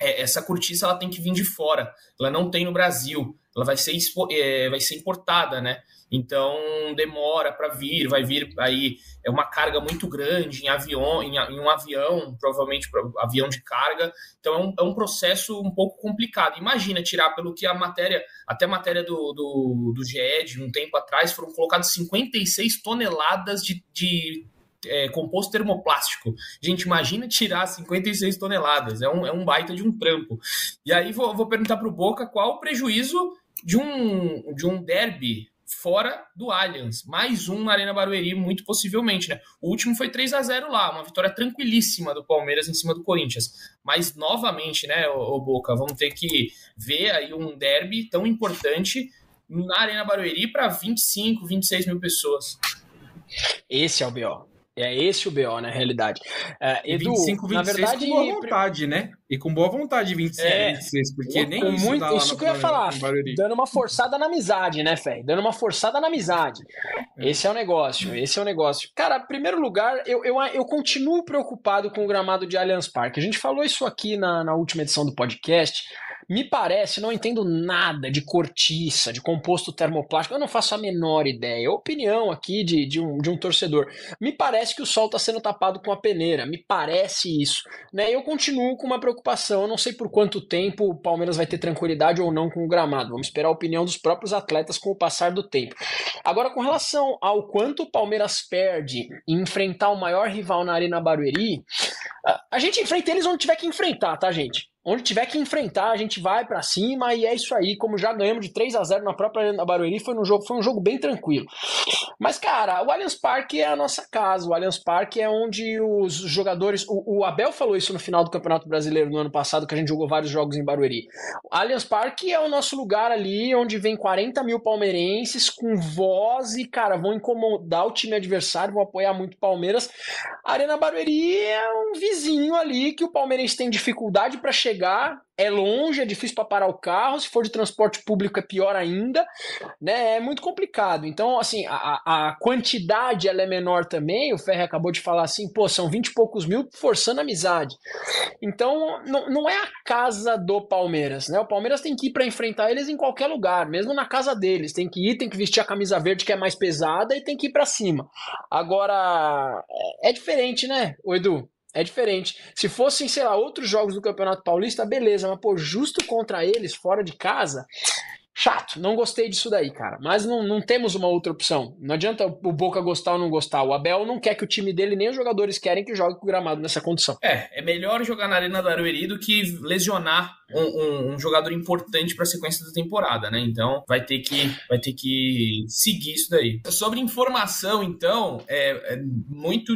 É, essa cortiça ela tem que vir de fora, ela não tem no Brasil, ela vai ser, é, vai ser importada, né? Então demora para vir, vai vir aí é uma carga muito grande em avião, em, em um avião, provavelmente avião de carga. Então é um, é um, processo um pouco complicado. Imagina tirar pelo que a matéria, até a matéria do, do, do GE de um tempo atrás, foram colocadas 56 toneladas de, de é, composto termoplástico. Gente, imagina tirar 56 toneladas. É um, é um baita de um trampo. E aí vou, vou perguntar para o Boca qual o prejuízo de um, de um derby fora do Allianz. Mais um na Arena Barueri, muito possivelmente, né? O último foi 3 a 0 lá, uma vitória tranquilíssima do Palmeiras em cima do Corinthians. Mas novamente, né, o Boca, vamos ter que ver aí um derby tão importante na Arena Barueri para 25, 26 mil pessoas. Esse é o BO. É esse o BO, na realidade. É, Edu, 25, 26 na verdade. com boa vontade, né? E com boa vontade, 25, É. 26, porque nem isso muito, isso no- que eu ia falar, dando uma forçada na amizade, né, Fé? Dando uma forçada na amizade. Esse é o negócio, esse é o negócio. Cara, em primeiro lugar, eu, eu, eu continuo preocupado com o gramado de Allianz Parque. A gente falou isso aqui na, na última edição do podcast. Me parece, não entendo nada de cortiça, de composto termoplástico, eu não faço a menor ideia. É opinião aqui de, de, um, de um torcedor. Me parece que o sol está sendo tapado com a peneira, me parece isso. Né? Eu continuo com uma preocupação, eu não sei por quanto tempo o Palmeiras vai ter tranquilidade ou não com o gramado. Vamos esperar a opinião dos próprios atletas com o passar do tempo. Agora, com relação ao quanto o Palmeiras perde em enfrentar o maior rival na Arena Barueri, a- a gente enfrenta eles onde tiver que enfrentar, tá, gente? Onde tiver que enfrentar, a gente vai pra cima e é isso aí. Como já ganhamos de 3 a 0 na própria Arena Barueri, foi, um jogo, foi um jogo bem tranquilo. Mas, cara, o Allianz Parque é a nossa casa. O Allianz Parque é onde os jogadores. O, o Abel falou isso no final do Campeonato Brasileiro no ano passado, que a gente jogou vários jogos em Barueri. O Allianz Parque é o nosso lugar ali onde vem 40 mil palmeirenses com voz e, cara, vão incomodar o time adversário, vão apoiar muito o Palmeiras. A Arena Barueri é um vizinho ali que o palmeirense tem dificuldade para chegar. É longe, é difícil para parar o carro. Se for de transporte público, é pior ainda. Né? É muito complicado. Então, assim, a, a quantidade ela é menor também. O Ferre acabou de falar assim, pô, são 20 e poucos mil forçando amizade. Então, não, não é a casa do Palmeiras, né? O Palmeiras tem que ir para enfrentar eles em qualquer lugar, mesmo na casa deles. Tem que ir, tem que vestir a camisa verde que é mais pesada e tem que ir para cima. Agora, é é diferente, né, o Edu? É diferente. Se fossem, sei lá, outros jogos do Campeonato Paulista, beleza, mas pô, justo contra eles, fora de casa, chato. Não gostei disso daí, cara. Mas não, não temos uma outra opção. Não adianta o Boca gostar ou não gostar. O Abel não quer que o time dele, nem os jogadores querem que jogue com o gramado nessa condição. É, é melhor jogar na Arena do Arueri do que lesionar um, um- um jogador importante para a sequência da temporada, né? Então vai ter que vai ter que seguir isso daí. Sobre informação, então, é, é muito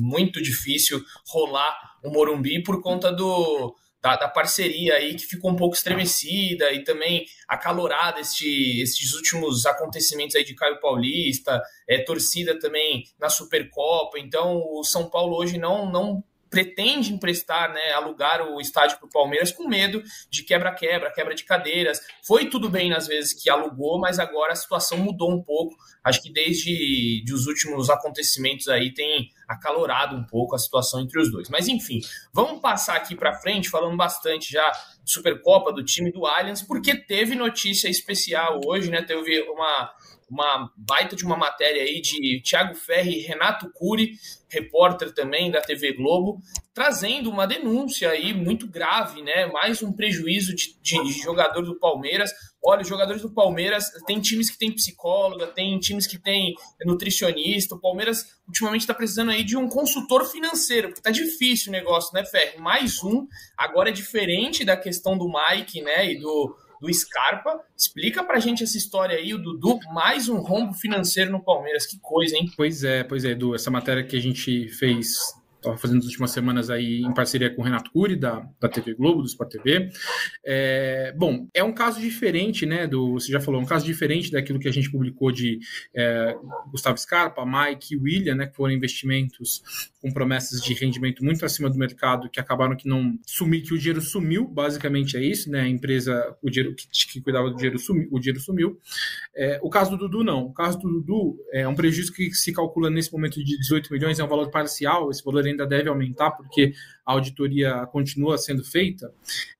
muito difícil rolar o Morumbi por conta do da, da parceria aí que ficou um pouco estremecida e também acalorada este, esses últimos acontecimentos aí de Caio Paulista, é, torcida também na Supercopa. Então o São Paulo hoje não, não pretende emprestar, né, alugar o estádio para o Palmeiras com medo de quebra-quebra, quebra de cadeiras. Foi tudo bem nas vezes que alugou, mas agora a situação mudou um pouco. Acho que desde de os últimos acontecimentos aí tem acalorado um pouco a situação entre os dois. Mas enfim, vamos passar aqui para frente falando bastante já Supercopa do time do Allianz, porque teve notícia especial hoje, né? Teve uma uma baita de uma matéria aí de Thiago Ferri e Renato Cury, repórter também da TV Globo, trazendo uma denúncia aí muito grave, né? Mais um prejuízo de, de jogador do Palmeiras. Olha, os jogadores do Palmeiras tem times que tem psicóloga, tem times que tem nutricionista. O Palmeiras ultimamente está precisando aí de um consultor financeiro, porque tá difícil o negócio, né, Ferri? Mais um. Agora é diferente da questão do Mike, né? E do do Scarpa. Explica pra gente essa história aí, o Dudu, mais um rombo financeiro no Palmeiras. Que coisa, hein? Pois é, pois é, Edu. Essa matéria que a gente fez, estava fazendo nas últimas semanas aí em parceria com o Renato Cury, da, da TV Globo, do Sport TV. É, bom, é um caso diferente, né? Do, você já falou, um caso diferente daquilo que a gente publicou de é, Gustavo Scarpa, Mike e William, né? Que foram investimentos com promessas de rendimento muito acima do mercado, que acabaram que não sumir, que o dinheiro sumiu, basicamente é isso, né? A empresa, o dinheiro que, que cuidava do dinheiro sumiu, o dinheiro sumiu. É, o caso do Dudu, não. O caso do Dudu é um prejuízo que se calcula nesse momento de 18 milhões, é um valor parcial, esse valor ainda deve aumentar, porque a auditoria continua sendo feita,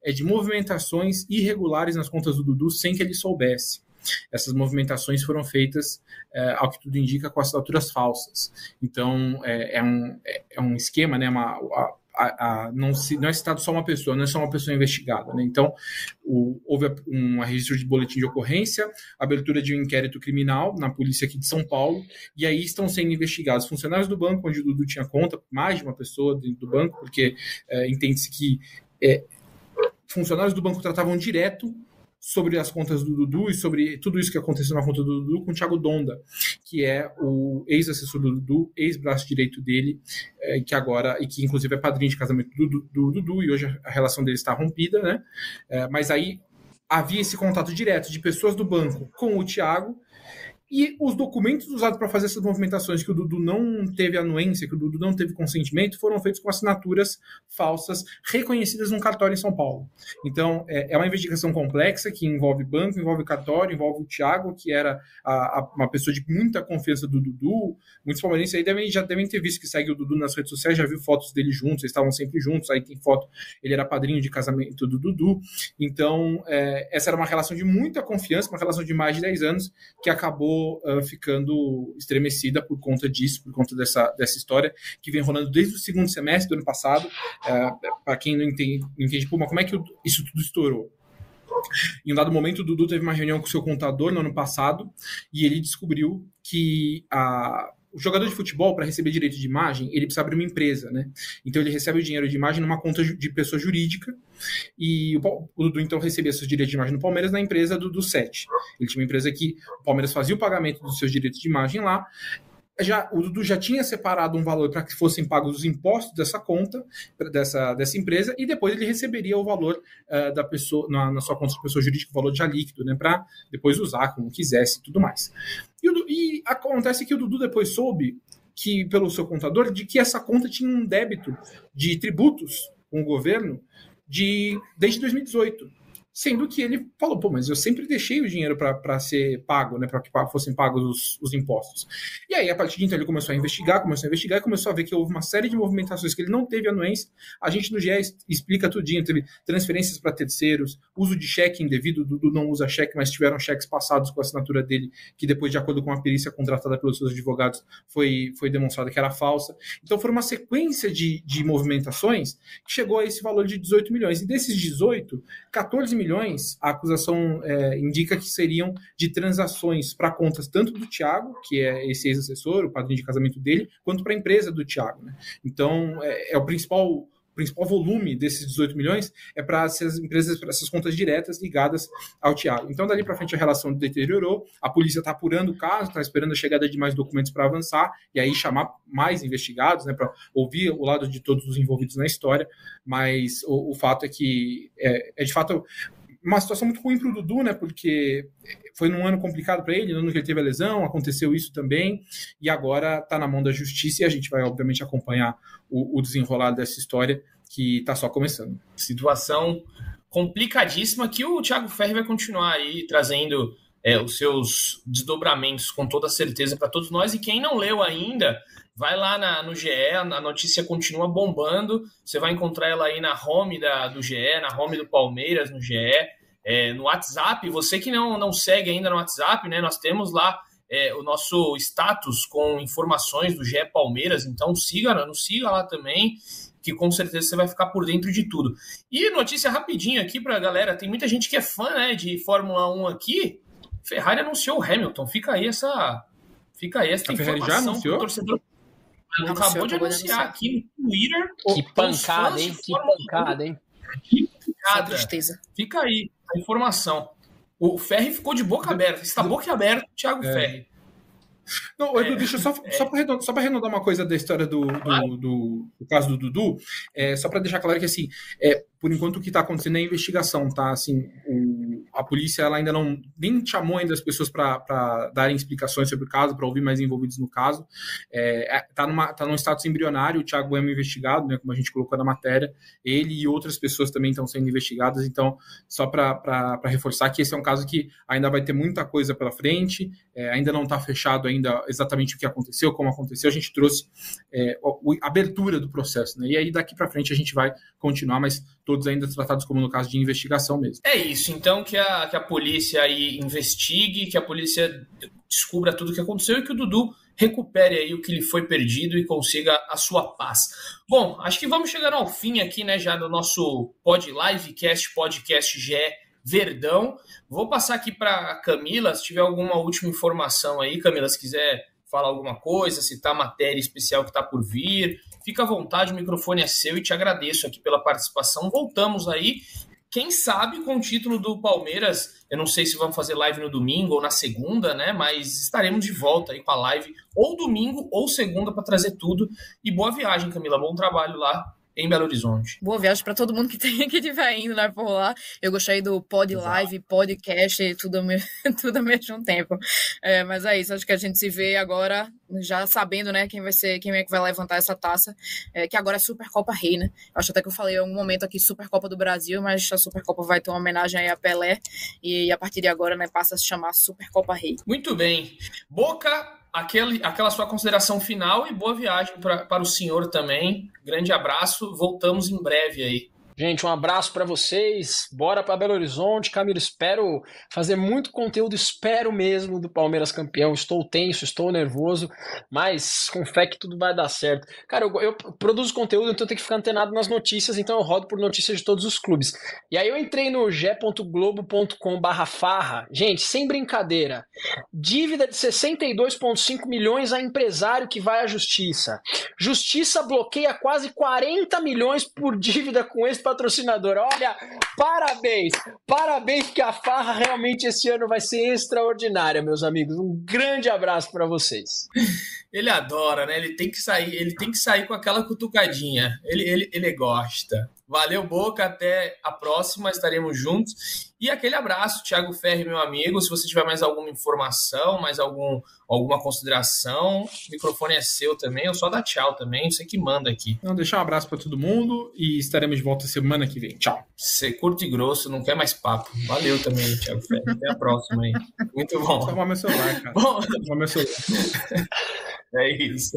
é de movimentações irregulares nas contas do Dudu sem que ele soubesse. Essas movimentações foram feitas, é, ao que tudo indica, com assinaturas falsas. Então, é, é um, é, é um esquema, né, uma, a, a, a, não, se, não é citado só uma pessoa, não é só uma pessoa investigada. Né? Então, o, houve um registro de boletim de ocorrência, abertura de um inquérito criminal na polícia aqui de São Paulo, e aí estão sendo investigados funcionários do banco, onde o Dudu tinha conta, mais de uma pessoa dentro do banco, porque é, entende-se que é, funcionários do banco tratavam direto sobre as contas do Dudu e sobre tudo isso que aconteceu na conta do Dudu com o Thiago Donda, que é o ex-assessor do Dudu, ex-braço direito dele, é, que agora, e que inclusive é padrinho de casamento do, do, do Dudu, e hoje a relação dele está rompida, né? É, mas aí havia esse contato direto de pessoas do banco com o Thiago, E os documentos usados para fazer essas movimentações que o Dudu não teve anuência, que o Dudu não teve consentimento, foram feitos com assinaturas falsas reconhecidas num cartório em São Paulo. Então, é, é uma investigação complexa que envolve banco, envolve cartório, envolve o Thiago, que era a, a, uma pessoa de muita confiança do Dudu. Muitos palmeirenses aí devem, já devem ter visto que segue o Dudu nas redes sociais, já viu fotos dele juntos, eles estavam sempre juntos. Aí tem foto, ele era padrinho de casamento do Dudu. Então, é, essa era uma relação de muita confiança, uma relação de mais de 10 anos, que acabou uh, ficando estremecida por conta disso, por conta dessa, dessa história, que vem rolando desde o segundo semestre do ano passado. Uh, Para quem não entende, não entende pô, mas como é que isso tudo estourou? Em um dado momento, o Dudu teve uma reunião com o seu contador no ano passado e ele descobriu que a, o jogador de futebol, para receber direito de imagem, ele precisa abrir uma empresa, né? Então ele recebe o dinheiro de imagem numa conta de pessoa jurídica e o, o Dudu então recebia seus direitos de imagem no Palmeiras na empresa do, do Sete. Ele tinha uma empresa que o Palmeiras fazia o pagamento dos seus direitos de imagem lá já, o Dudu já tinha separado um valor para que fossem pagos os impostos dessa conta, dessa, dessa empresa, e depois ele receberia o valor uh, da pessoa, na, na, sua conta de pessoa jurídica, o valor já líquido, né, para depois usar como quisesse e tudo mais. E, o, e acontece que o Dudu depois soube que, pelo seu contador, de que essa conta tinha um débito de tributos com o governo de, desde 2018. Sendo que ele falou, pô, mas eu sempre deixei o dinheiro para ser pago, né, para que fossem pagos os, os, impostos. E aí, a partir de então, ele começou a investigar, começou a investigar e começou a ver que houve uma série de movimentações que ele não teve anuência. A gente no GE explica tudinho, teve transferências para terceiros, uso de cheque indevido, Dudu não usa cheque, mas tiveram cheques passados com a assinatura dele, que depois, de acordo com a perícia contratada pelos seus advogados, foi, foi demonstrada que era falsa. Então, foi uma sequência de, de movimentações que chegou a esse valor de 18 milhões. E desses 18, 14 milhões milhões, a acusação é, indica que seriam de transações para contas tanto do Tiago, que é esse ex-assessor, o padrinho de casamento dele, quanto para a empresa do Tiago. Né? Então, é, é o principal principal volume desses 18 milhões é para essas empresas, para essas contas diretas ligadas ao Tiago. Então, dali para frente, a relação deteriorou, a polícia está apurando o caso, está esperando a chegada de mais documentos para avançar e aí chamar mais investigados, né, para ouvir o lado de todos os envolvidos na história. Mas o, o fato é que, é, é de fato, uma situação muito ruim para o Dudu, né? Porque foi num ano complicado para ele, no ano que ele teve a lesão, aconteceu isso também, e agora está na mão da justiça e a gente vai, obviamente, acompanhar o, o desenrolar dessa história que está só começando. Situação complicadíssima que o Thiago Ferri vai continuar aí trazendo é, os seus desdobramentos com toda certeza para todos nós. E quem não leu ainda, vai lá na, no GE, a notícia continua bombando. Você vai encontrar ela aí na home da, do GE, na home do Palmeiras, no GE, é, no WhatsApp. Você que não, não segue ainda no WhatsApp, né? Nós temos lá é, o nosso status com informações do GE Palmeiras, então siga, nos siga lá também, que com certeza você vai ficar por dentro de tudo. E notícia rapidinho aqui para a galera: tem muita gente que é fã né, de Fórmula 1 aqui. Ferrari anunciou o Hamilton, fica aí essa. Fica aí essa a informação Ferrari já anunciou? torcedor ela acabou de anunciar aqui no Twitter. Que pancada, hein? Que pancada, hein? Que pancada. tristeza. Fica aí a informação. O Ferri ficou de boca aberta. Está boca aberta, Thiago é. Ferri. Não, Edu, deixa eu só, é, só para arredondar, arredondar, uma coisa da história do, do, do, do caso do Dudu, é, só para deixar claro que, assim, é, por enquanto o que está acontecendo é a investigação, tá? Assim, o, a polícia ela ainda não nem chamou ainda as pessoas para darem explicações sobre o caso, para ouvir mais envolvidos no caso. É, é, tá, tá num status embrionário, o Thiago é investigado, né, como a gente colocou na matéria, ele e outras pessoas também estão sendo investigadas, então, só para reforçar que esse é um caso que ainda vai ter muita coisa pela frente, é, ainda não está fechado ainda exatamente o que aconteceu, como aconteceu, a gente trouxe é, a abertura do processo, né, e aí daqui para frente a gente vai continuar, mas todos ainda tratados como no caso de investigação mesmo. É isso, então que a, que a polícia aí investigue, que a polícia descubra tudo o que aconteceu e que o Dudu recupere aí o que lhe foi perdido e consiga a sua paz. Bom, acho que vamos chegar ao fim aqui, né, já do nosso pod livecast, podcast GE Verdão. Vou passar aqui para Camila, se tiver alguma última informação aí, Camila, se quiser falar alguma coisa, citar matéria especial que está por vir, Fica à vontade, o microfone é seu e te agradeço aqui pela participação. Voltamos aí. Quem sabe com o título do Palmeiras, eu não sei se vamos fazer live no domingo ou na segunda, né? Mas estaremos de volta aí com a live ou domingo ou segunda para trazer tudo. E boa viagem, Camila. Bom trabalho lá em Belo Horizonte. Boa viagem para todo mundo que, tem, que estiver indo né, por lá. Eu gostei do pod live, podcast, tudo, tudo ao mesmo tempo. É, mas é isso, acho que a gente se vê agora, já sabendo né, quem vai ser, quem é que vai levantar essa taça, é, que agora é Supercopa Rei, né? Acho até que eu falei em algum momento aqui Supercopa do Brasil, mas a Supercopa vai ter uma homenagem aí a Pelé, e a partir de agora né, passa a se chamar Supercopa Rei. Muito bem. Boca aquele, aquela sua consideração final e boa viagem pra, para o senhor também. Grande abraço, voltamos em breve aí. Gente, um abraço para vocês. Bora para Belo Horizonte. Camilo, espero fazer muito conteúdo, espero mesmo do Palmeiras campeão. Estou tenso, estou nervoso, mas com fé que tudo vai dar certo. Cara, eu, eu produzo conteúdo, então eu tenho que ficar antenado nas notícias, então eu rodo por notícias de todos os clubes. E aí eu entrei no g.globo.com/farra. Gente, sem brincadeira. Dívida de 62,5 milhões a empresário que vai à justiça. Justiça bloqueia quase 40 milhões por dívida com esse patrocinador. Olha, parabéns, parabéns, porque a farra realmente esse ano vai ser extraordinária, meus amigos. Um grande abraço para vocês. Ele adora, né? Ele tem que sair, ele tem que sair com aquela cutucadinha. Ele, ele, ele gosta. Valeu, Boca. Até a próxima. Estaremos juntos. E aquele abraço, Thiago Ferri, meu amigo. Se você tiver mais alguma informação, mais algum, alguma consideração, o microfone é seu também. Eu só dá tchau também. Você que manda aqui. Então, deixar um abraço para todo mundo e estaremos de volta semana que vem. Tchau. Você curto e grosso, não quer mais papo. Valeu também, Thiago Ferri. Até a próxima aí. Muito bom. Vou meu celular, cara. Bom... Vou meu celular. É isso.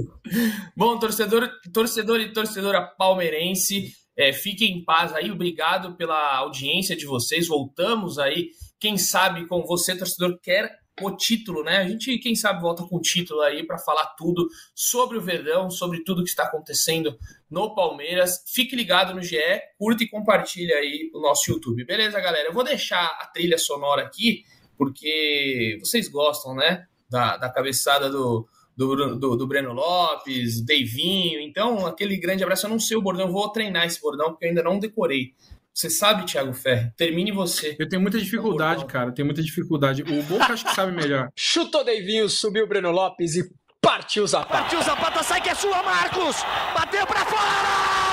Bom, torcedor, torcedor e torcedora palmeirense, é, fiquem em paz aí. Obrigado pela audiência de vocês. Voltamos aí. Quem sabe com você, torcedor, quer o título, né? A gente, quem sabe, volta com o título aí para falar tudo sobre o Verdão, sobre tudo que está acontecendo no Palmeiras. Fique ligado no GE, curta e compartilha aí o nosso YouTube. Beleza, galera? Eu vou deixar a trilha sonora aqui, porque vocês gostam, né? Da, da cabeçada do, do, do, do Breno Lopes, Deivinho. Então, aquele grande abraço. Eu não sei o bordão, vou treinar esse bordão, porque eu ainda não decorei. Você sabe, Thiago Ferri? Termine você. Eu tenho muita dificuldade, cara. Tenho muita dificuldade. O Boca acho que sabe melhor. Chutou Deivinho, subiu o Breno Lopes e partiu o Zapata. Partiu o Zapata, sai que é sua, Marcos! Bateu pra fora!